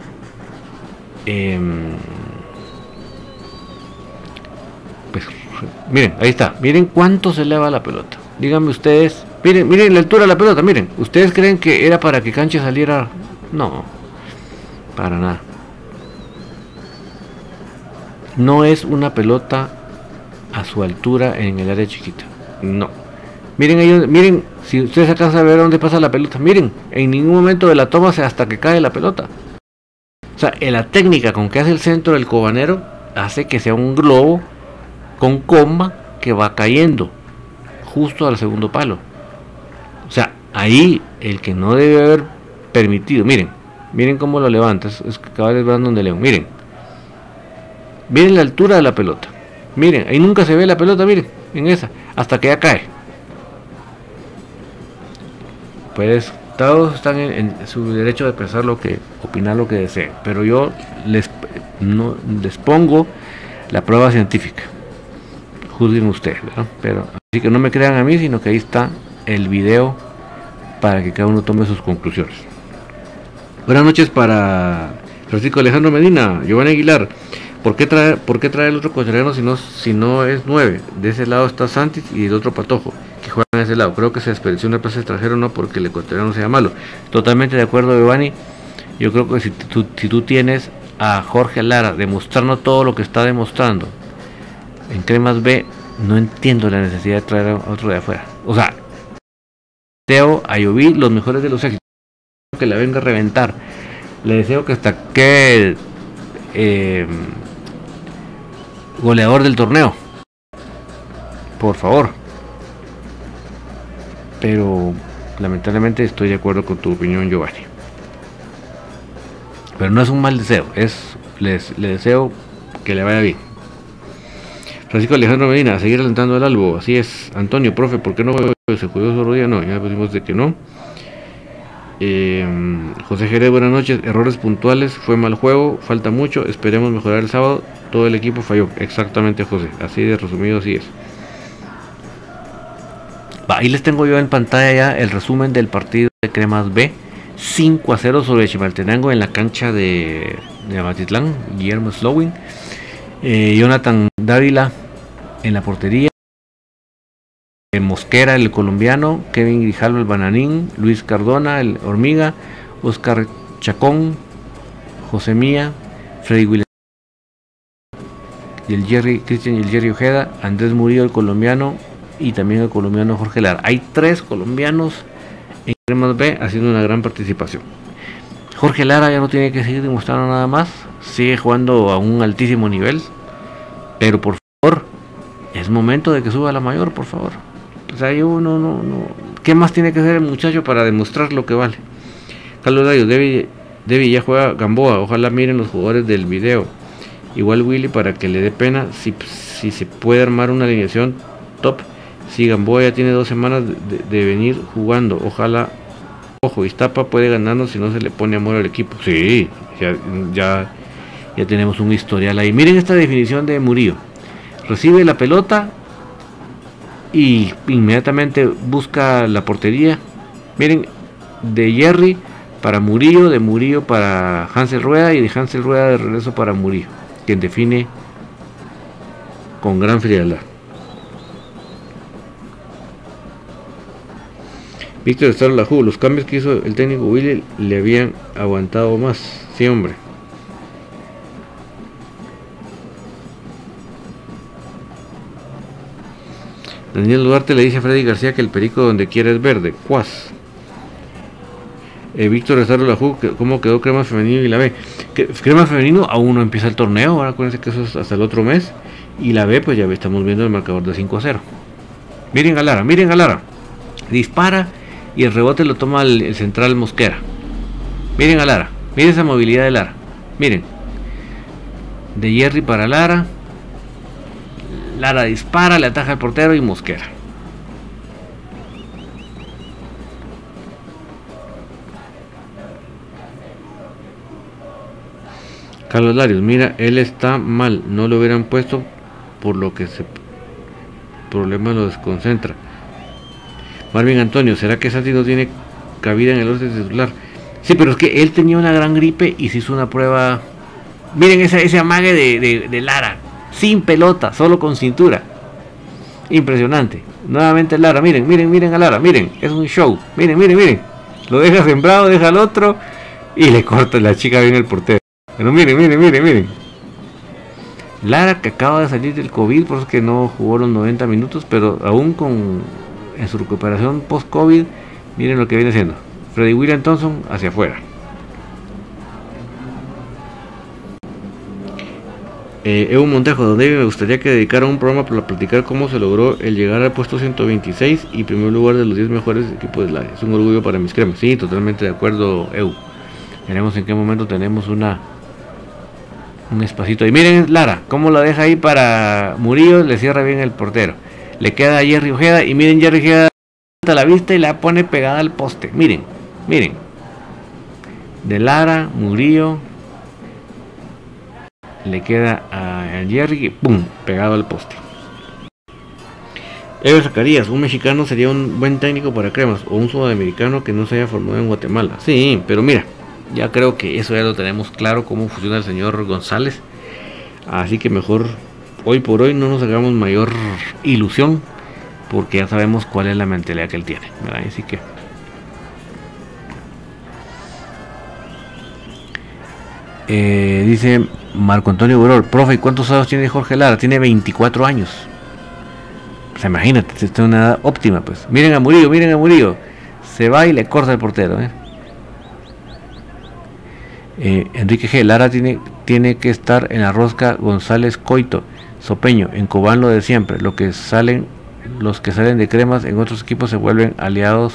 Em, miren, ahí está. Miren cuánto se eleva la pelota. Díganme ustedes. Miren, miren la altura de la pelota. Miren, ¿ustedes creen que era para que Cancha saliera? No, para nada. No es una pelota a su altura en el área chiquita. No. Miren ellos, miren, si ustedes alcanzan a ver dónde pasa la pelota, miren, en ningún momento de la toma hasta que cae la pelota. O sea, en la técnica con que hace el centro del cobanero hace que sea un globo con comba que va cayendo justo al segundo palo. O sea, ahí el que no debe haber permitido, miren, miren cómo lo levanta, es, que cada vez donde leo, miren, miren la altura de la pelota, miren, ahí nunca se ve la pelota, miren, en esa, hasta que ya cae. Pues todos están en, su derecho de pensar lo que, opinar lo que deseen, pero yo les, no, les pongo la prueba científica. Juzguen ustedes, Pero así que no me crean a mí, sino que ahí está el video para que cada uno tome sus conclusiones. Buenas noches para Francisco Alejandro Medina, Giovanni Aguilar. ¿Por qué trae, por qué trae el otro ecuatoriano si no, si no es nueve? De ese lado está Santis y el otro Patojo, que juegan a ese lado. Creo que se desperdició una plaza extranjero no porque el ecuatoriano sea malo. Totalmente de acuerdo, Giovanni. Yo creo que si tú, si tú tienes a Jorge Lara demostrando todo lo que está demostrando en Cremas B, no entiendo la necesidad de traer a otro de afuera. O sea, Teo a Yoví los mejores de los éxitos. Que la venga a reventar. Le deseo que hasta que eh, goleador del torneo. Por favor. Pero lamentablemente estoy de acuerdo con tu opinión, Giovanni. Pero no es un mal deseo, es les, le deseo que le vaya bien. Francisco Alejandro Medina, seguir alentando el albo. Así es, Antonio, profe, ¿por qué no se cuidó su rodilla? No, ya pusimos de que no. Eh, José Jerez, buenas noches. Errores puntuales, fue mal juego, falta mucho. Esperemos mejorar el sábado. Todo el equipo falló. Exactamente, José. Así de resumido, así es. ahí les tengo yo en pantalla ya el resumen del partido de Cremas B. 5 a 0 sobre Chimaltenango en la cancha de, de Amatitlán. Guillermo Slowing. Eh, Jonathan Dávila en la portería. Mosquera, el colombiano, Kevin Grijalvo, el bananín, Luis Cardona, el hormiga, Oscar Chacón, José Mía, Freddy Williams y el Jerry, Cristian y el Jerry Ojeda, Andrés Murillo, el colombiano, y también el colombiano Jorge Lara. Hay tres colombianos en Cremas B haciendo una gran participación. Jorge Lara ya no tiene que seguir demostrando nada más, sigue jugando a un altísimo nivel, pero por es momento de que suba la mayor, por favor. O sea, yo no. ¿Qué más tiene que hacer el muchacho para demostrar lo que vale? Carlos Dayo, Debbie, ya juega Gamboa. Ojalá miren los jugadores del video. Igual Willy para que le dé pena si, si se puede armar una alineación top. Si Gamboa ya tiene dos semanas de, venir jugando. Ojalá, ojo, Iztapa puede ganarnos si no se le pone amor al equipo. Sí, ya, ya, ya tenemos un historial ahí. Miren esta definición de Murillo. Recibe la pelota y inmediatamente busca la portería. Miren, de Jerry para Murillo, de Murillo para Hansel Rueda y de Hansel Rueda de regreso para Murillo, quien define con gran frialdad. Víctor Estar los cambios que hizo el técnico Willy le habían aguantado más. Sí, hombre. Daniel Duarte le dice a Freddy García que el perico donde quiera es verde. Cuas. Eh, Víctor Rezaro Lajú, ¿cómo quedó Crema Femenino y la B? Crema Femenino aún no empieza el torneo, ahora acuérdense que eso es hasta el otro mes. Y la B, pues ya estamos viendo el marcador de 5 a 0. Miren a Lara, miren a Lara. Dispara y el rebote lo toma el, el central Mosquera. Miren a Lara, miren esa movilidad de Lara. Miren. De Jerry para Lara. Lara dispara, le ataja al portero y Mosquera. Carlos Larios, mira, él está mal, no lo hubieran puesto por lo que se problema lo desconcentra. Marvin Antonio, ¿será que Santi no tiene cabida en el orden titular? Sí, pero es que él tenía una gran gripe y se hizo una prueba. Miren ese, amague de Lara, sin pelota, solo con cintura. Impresionante. Nuevamente Lara, miren, miren, miren a Lara, miren, es un show. Miren, miren, miren. Lo deja sembrado, deja al otro y le corta la chica bien el portero. Pero miren, miren, miren, miren. Lara que acaba de salir del COVID, por eso que no jugó los 90 minutos, pero aún con en su recuperación post-COVID, miren lo que viene haciendo. Freddy William Thompson hacia afuera. Eh, Evo Montejo, donde me gustaría que dedicara un programa para platicar cómo se logró el llegar al puesto 126 y primer lugar de los 10 mejores equipos del área. Es un orgullo para mis cremas. Sí, totalmente de acuerdo, Evo. Veremos en qué momento tenemos una un espacito. Y miren Lara, cómo la deja ahí para Murillo, le cierra bien el portero. Le queda a Jerry Ojeda y miren Jerry Ojeda la vista y la pone pegada al poste. Miren, miren. De Lara, Murillo, le queda a Jerry, ¡pum! pegado al poste. Ever Zacarías, un mexicano sería un buen técnico para cremas o un sudamericano que no se haya formado en Guatemala. Sí, pero mira, ya creo que eso ya lo tenemos claro cómo funciona el señor González. Así que mejor hoy por hoy no nos hagamos mayor ilusión porque ya sabemos cuál es la mentalidad que él tiene. Así que eh, dice Marco Antonio Boror, profe, ¿cuántos años tiene Jorge Lara? Tiene 24 años. Sea, imagínate, esta es una edad óptima, pues. Miren a Murillo, miren a Murillo. Se va y le corta el portero, ¿eh? Eh, Enrique G. Lara tiene, tiene que estar en la rosca González Coito, Sopeño, en Cobán lo de siempre. Lo que salen, los que salen de cremas en otros equipos se vuelven aliados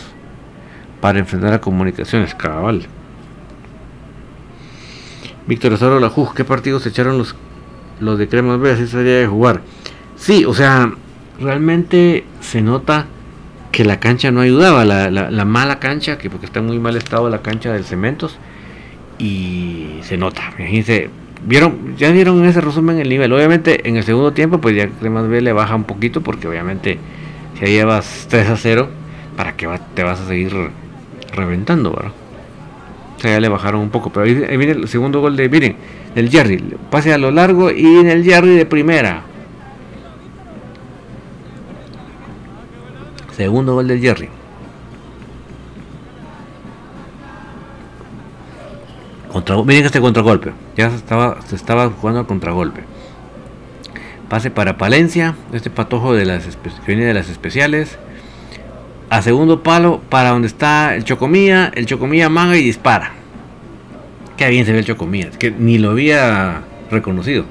para enfrentar a comunicaciones. Cabal. Víctor Azaro Lajuj, ¿qué partidos echaron los, los de cremas B? Así sería de jugar. Sí, o sea, realmente se nota que la cancha no ayudaba, la, la mala cancha, que porque está en muy mal estado la cancha del Cementos y se nota. Imagínense, vieron, ya vieron en ese resumen el nivel. Obviamente en el segundo tiempo, pues ya Cremas B le baja un poquito porque obviamente si ya llevas 3 a 0, ¿para qué te vas a seguir reventando, ¿verdad? Ya le bajaron un poco, pero ahí, el segundo gol de, miren, del Jerry, pase a lo largo y en el Jerry de primera. Segundo gol del Jerry. miren este contragolpe. Ya se estaba, se estaba jugando al contragolpe. Pase para Palencia. Este patojo de las que viene de las especiales. A segundo palo para donde está el Chocomía. El Chocomía manga y dispara. Qué bien se ve el Chocomía. que ni lo había reconocido.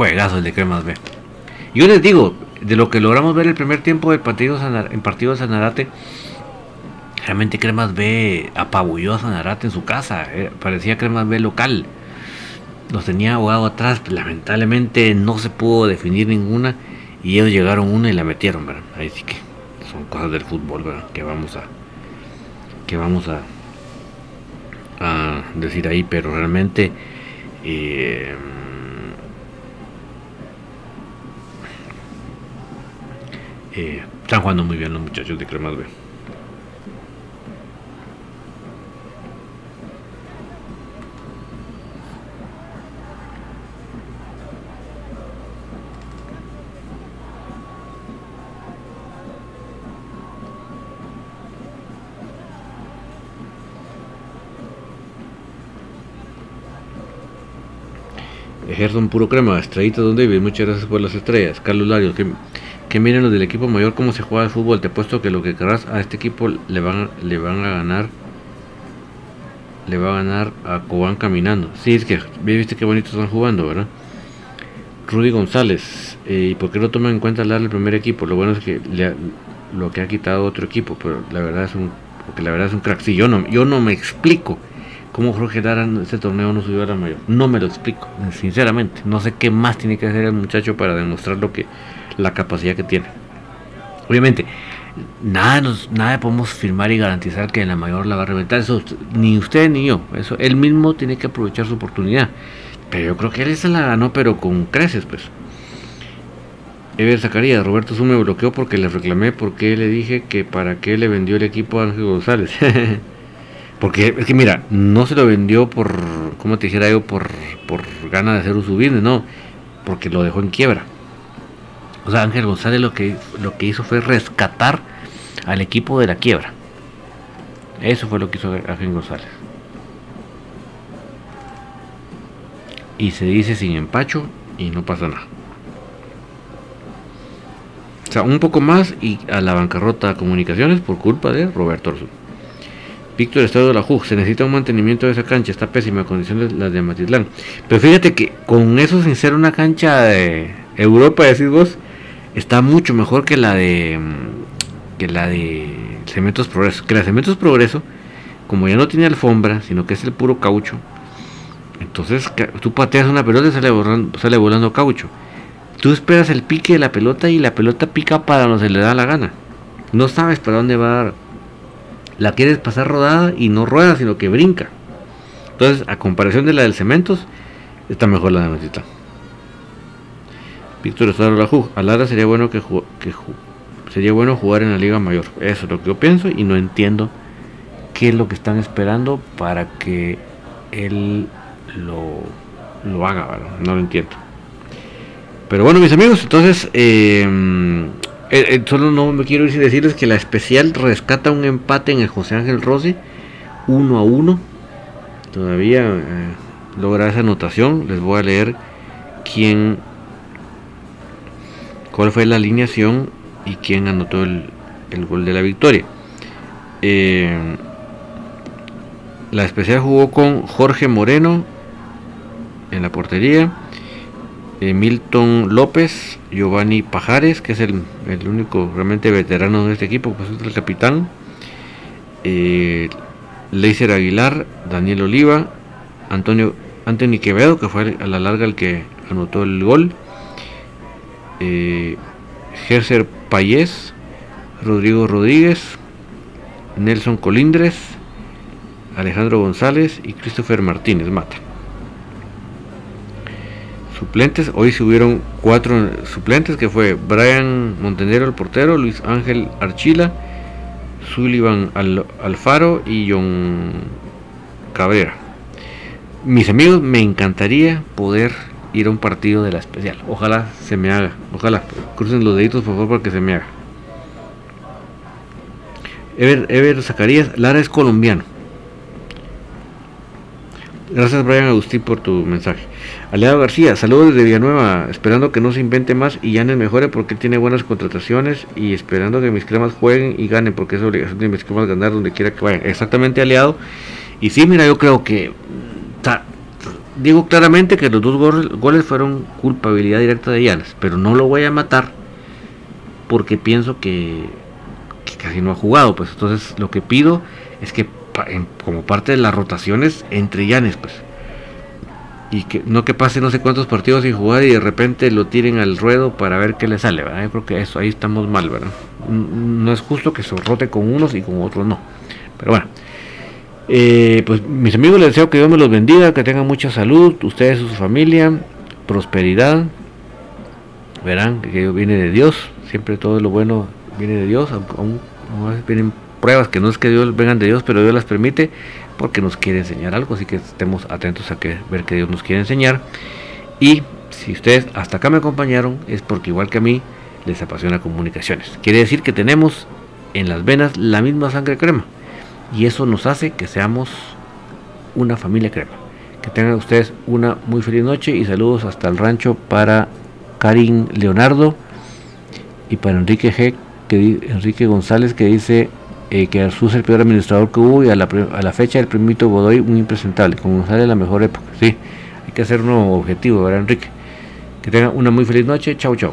juegazo el de Cremas B. Yo les digo, de lo que logramos ver el primer tiempo del partido en partido de Sanarate, realmente Cremas B apabulló a Sanarate en su casa. Eh, parecía Cremas B local. Los tenía abogado atrás, lamentablemente no se pudo definir ninguna y ellos llegaron una y la metieron, ¿verdad? Ahí sí que son cosas del fútbol, ¿verdad? Que vamos a que vamos a, a decir ahí, pero realmente eh, Eh, están jugando muy bien los muchachos de Cremas B. Gerson Puro Crema, estrellita Don David, muchas gracias por las estrellas. Carlos Larios, que miren los del equipo mayor cómo se juega el fútbol. Te he puesto que lo que querrás a este equipo le van, le van a ganar. Le va a ganar a Cobán caminando. Sí, es que viste qué bonito están jugando, ¿verdad? Rudy González. Eh, ¿Y por qué no toman en cuenta darle el primer equipo? Lo bueno es que lo que ha quitado otro equipo, pero la verdad es un, porque la verdad es un crack. Sí, yo no, yo no me explico cómo Jorge Lara en este torneo no subió a la mayor. No me lo explico, sinceramente. No sé qué más tiene que hacer el muchacho para demostrar lo que la capacidad que tiene. Obviamente, nada, nos, nada podemos firmar y garantizar que en la mayor la va a reventar. Eso ni usted ni yo. Eso él mismo tiene que aprovechar su oportunidad. Pero yo creo que él esa la ganó, pero con creces, pues. Ever Zacarías, Roberto Sume me bloqueó porque le reclamé porque le dije que para qué le vendió el equipo a Ángel González. *laughs* porque es que mira, no se lo vendió por, como te dijera yo, por, por ganas de hacer un subir, no, porque lo dejó en quiebra. O sea, Ángel González lo que, lo que hizo fue rescatar al equipo de la quiebra. Eso fue lo que hizo Ángel González. Y se dice sin empacho y no pasa nada. O sea, un poco más y a la bancarrota comunicaciones por culpa de Roberto Orzún. Víctor Estado de la JUG, se necesita un mantenimiento de esa cancha, está pésima condiciones la de Matitlán. Pero fíjate que con eso sin ser una cancha de Europa, decís vos, está mucho mejor que la de que la de Cementos Progreso. Que la Cementos Progreso, como ya no tiene alfombra, sino que es el puro caucho, entonces tú pateas una pelota y sale volando, sale volando caucho. Tú esperas el pique de la pelota y la pelota pica para donde se le da la gana. No sabes para dónde va a dar. La quieres pasar rodada y no rueda, sino que brinca. Entonces, a comparación de la del Cementos, está mejor la de Matita. Víctor Estado la A Lara sería bueno que, que sería bueno jugar en la Liga Mayor. Eso es lo que yo pienso y no entiendo qué es lo que están esperando para que él lo, lo haga, No lo entiendo. Pero bueno, mis amigos, entonces, em, eh, eh, solo no me quiero ir sin decirles que la especial rescata un empate en el José Ángel Rossi, 1 a 1. Todavía eh, logra esa anotación. Les voy a leer quién, cuál fue la alineación y quién anotó el, gol de la victoria. La especial jugó con Jorge Moreno en la portería. Eh, Milton López, Giovanni Pajares, que es el, único realmente veterano de este equipo, pues es el capitán. Eh, Leiser Aguilar, Daniel Oliva, Antonio Anthony Quevedo, que fue a la larga el que anotó el gol. Eh, Gerser Payés, Rodrigo Rodríguez, Nelson Colindres, Alejandro González y Christopher Martínez Mata suplentes. Hoy subieron cuatro suplentes, que fue Brian Montenegro, el portero, Luis Ángel Archila, Sullivan Alfaro y John Cabrera. Mis amigos, me encantaría poder ir a un partido de la especial. Ojalá se me haga. Ojalá. Crucen los deditos, por favor, para que se me haga. Ever, Ever Zacarías, Lara es colombiano. Gracias Brian Agustín por tu mensaje. Aliado García, saludos desde Villanueva, esperando que no se invente más y Yanes mejore porque tiene buenas contrataciones y esperando que mis cremas jueguen y ganen porque es obligación de mis cremas ganar donde quiera que vayan. Exactamente aliado. Y sí, mira, yo creo que digo claramente que los dos goles, fueron culpabilidad directa de Yanes, pero no lo voy a matar porque pienso que, que casi no ha jugado. Pues entonces lo que pido es que como parte de las rotaciones entre Llanes, pues. Y que no que pase no sé cuántos partidos sin jugar y de repente lo tiren al ruedo para ver qué le sale, ¿verdad? Yo creo que eso ahí estamos mal, ¿verdad? No es justo que se rote con unos y con otros no. Pero bueno. Eh, pues mis amigos les deseo que Dios me los bendiga, que tengan mucha salud, ustedes y su familia, prosperidad. Verán que viene de Dios, siempre todo lo bueno viene de Dios, aún, aún vienen pruebas que no es que Dios vengan de Dios, pero Dios las permite porque nos quiere enseñar algo, así que estemos atentos a que, ver que Dios nos quiere enseñar. Y si ustedes hasta acá me acompañaron, es porque igual que a mí les apasiona comunicaciones. Quiere decir que tenemos en las venas la misma sangre crema. Y eso nos hace que seamos una familia crema. Que tengan ustedes una muy feliz noche y saludos hasta el rancho para Karin Leonardo y para Enrique G, que, Enrique González que dice eh, que Arzú es el peor administrador que hubo y a la, a la fecha el primito Godoy un impresentable, como sale la mejor época. Sí, hay que hacer un nuevo objetivo, ¿verdad, Enrique? Que tengan una muy feliz noche. Chau, chau.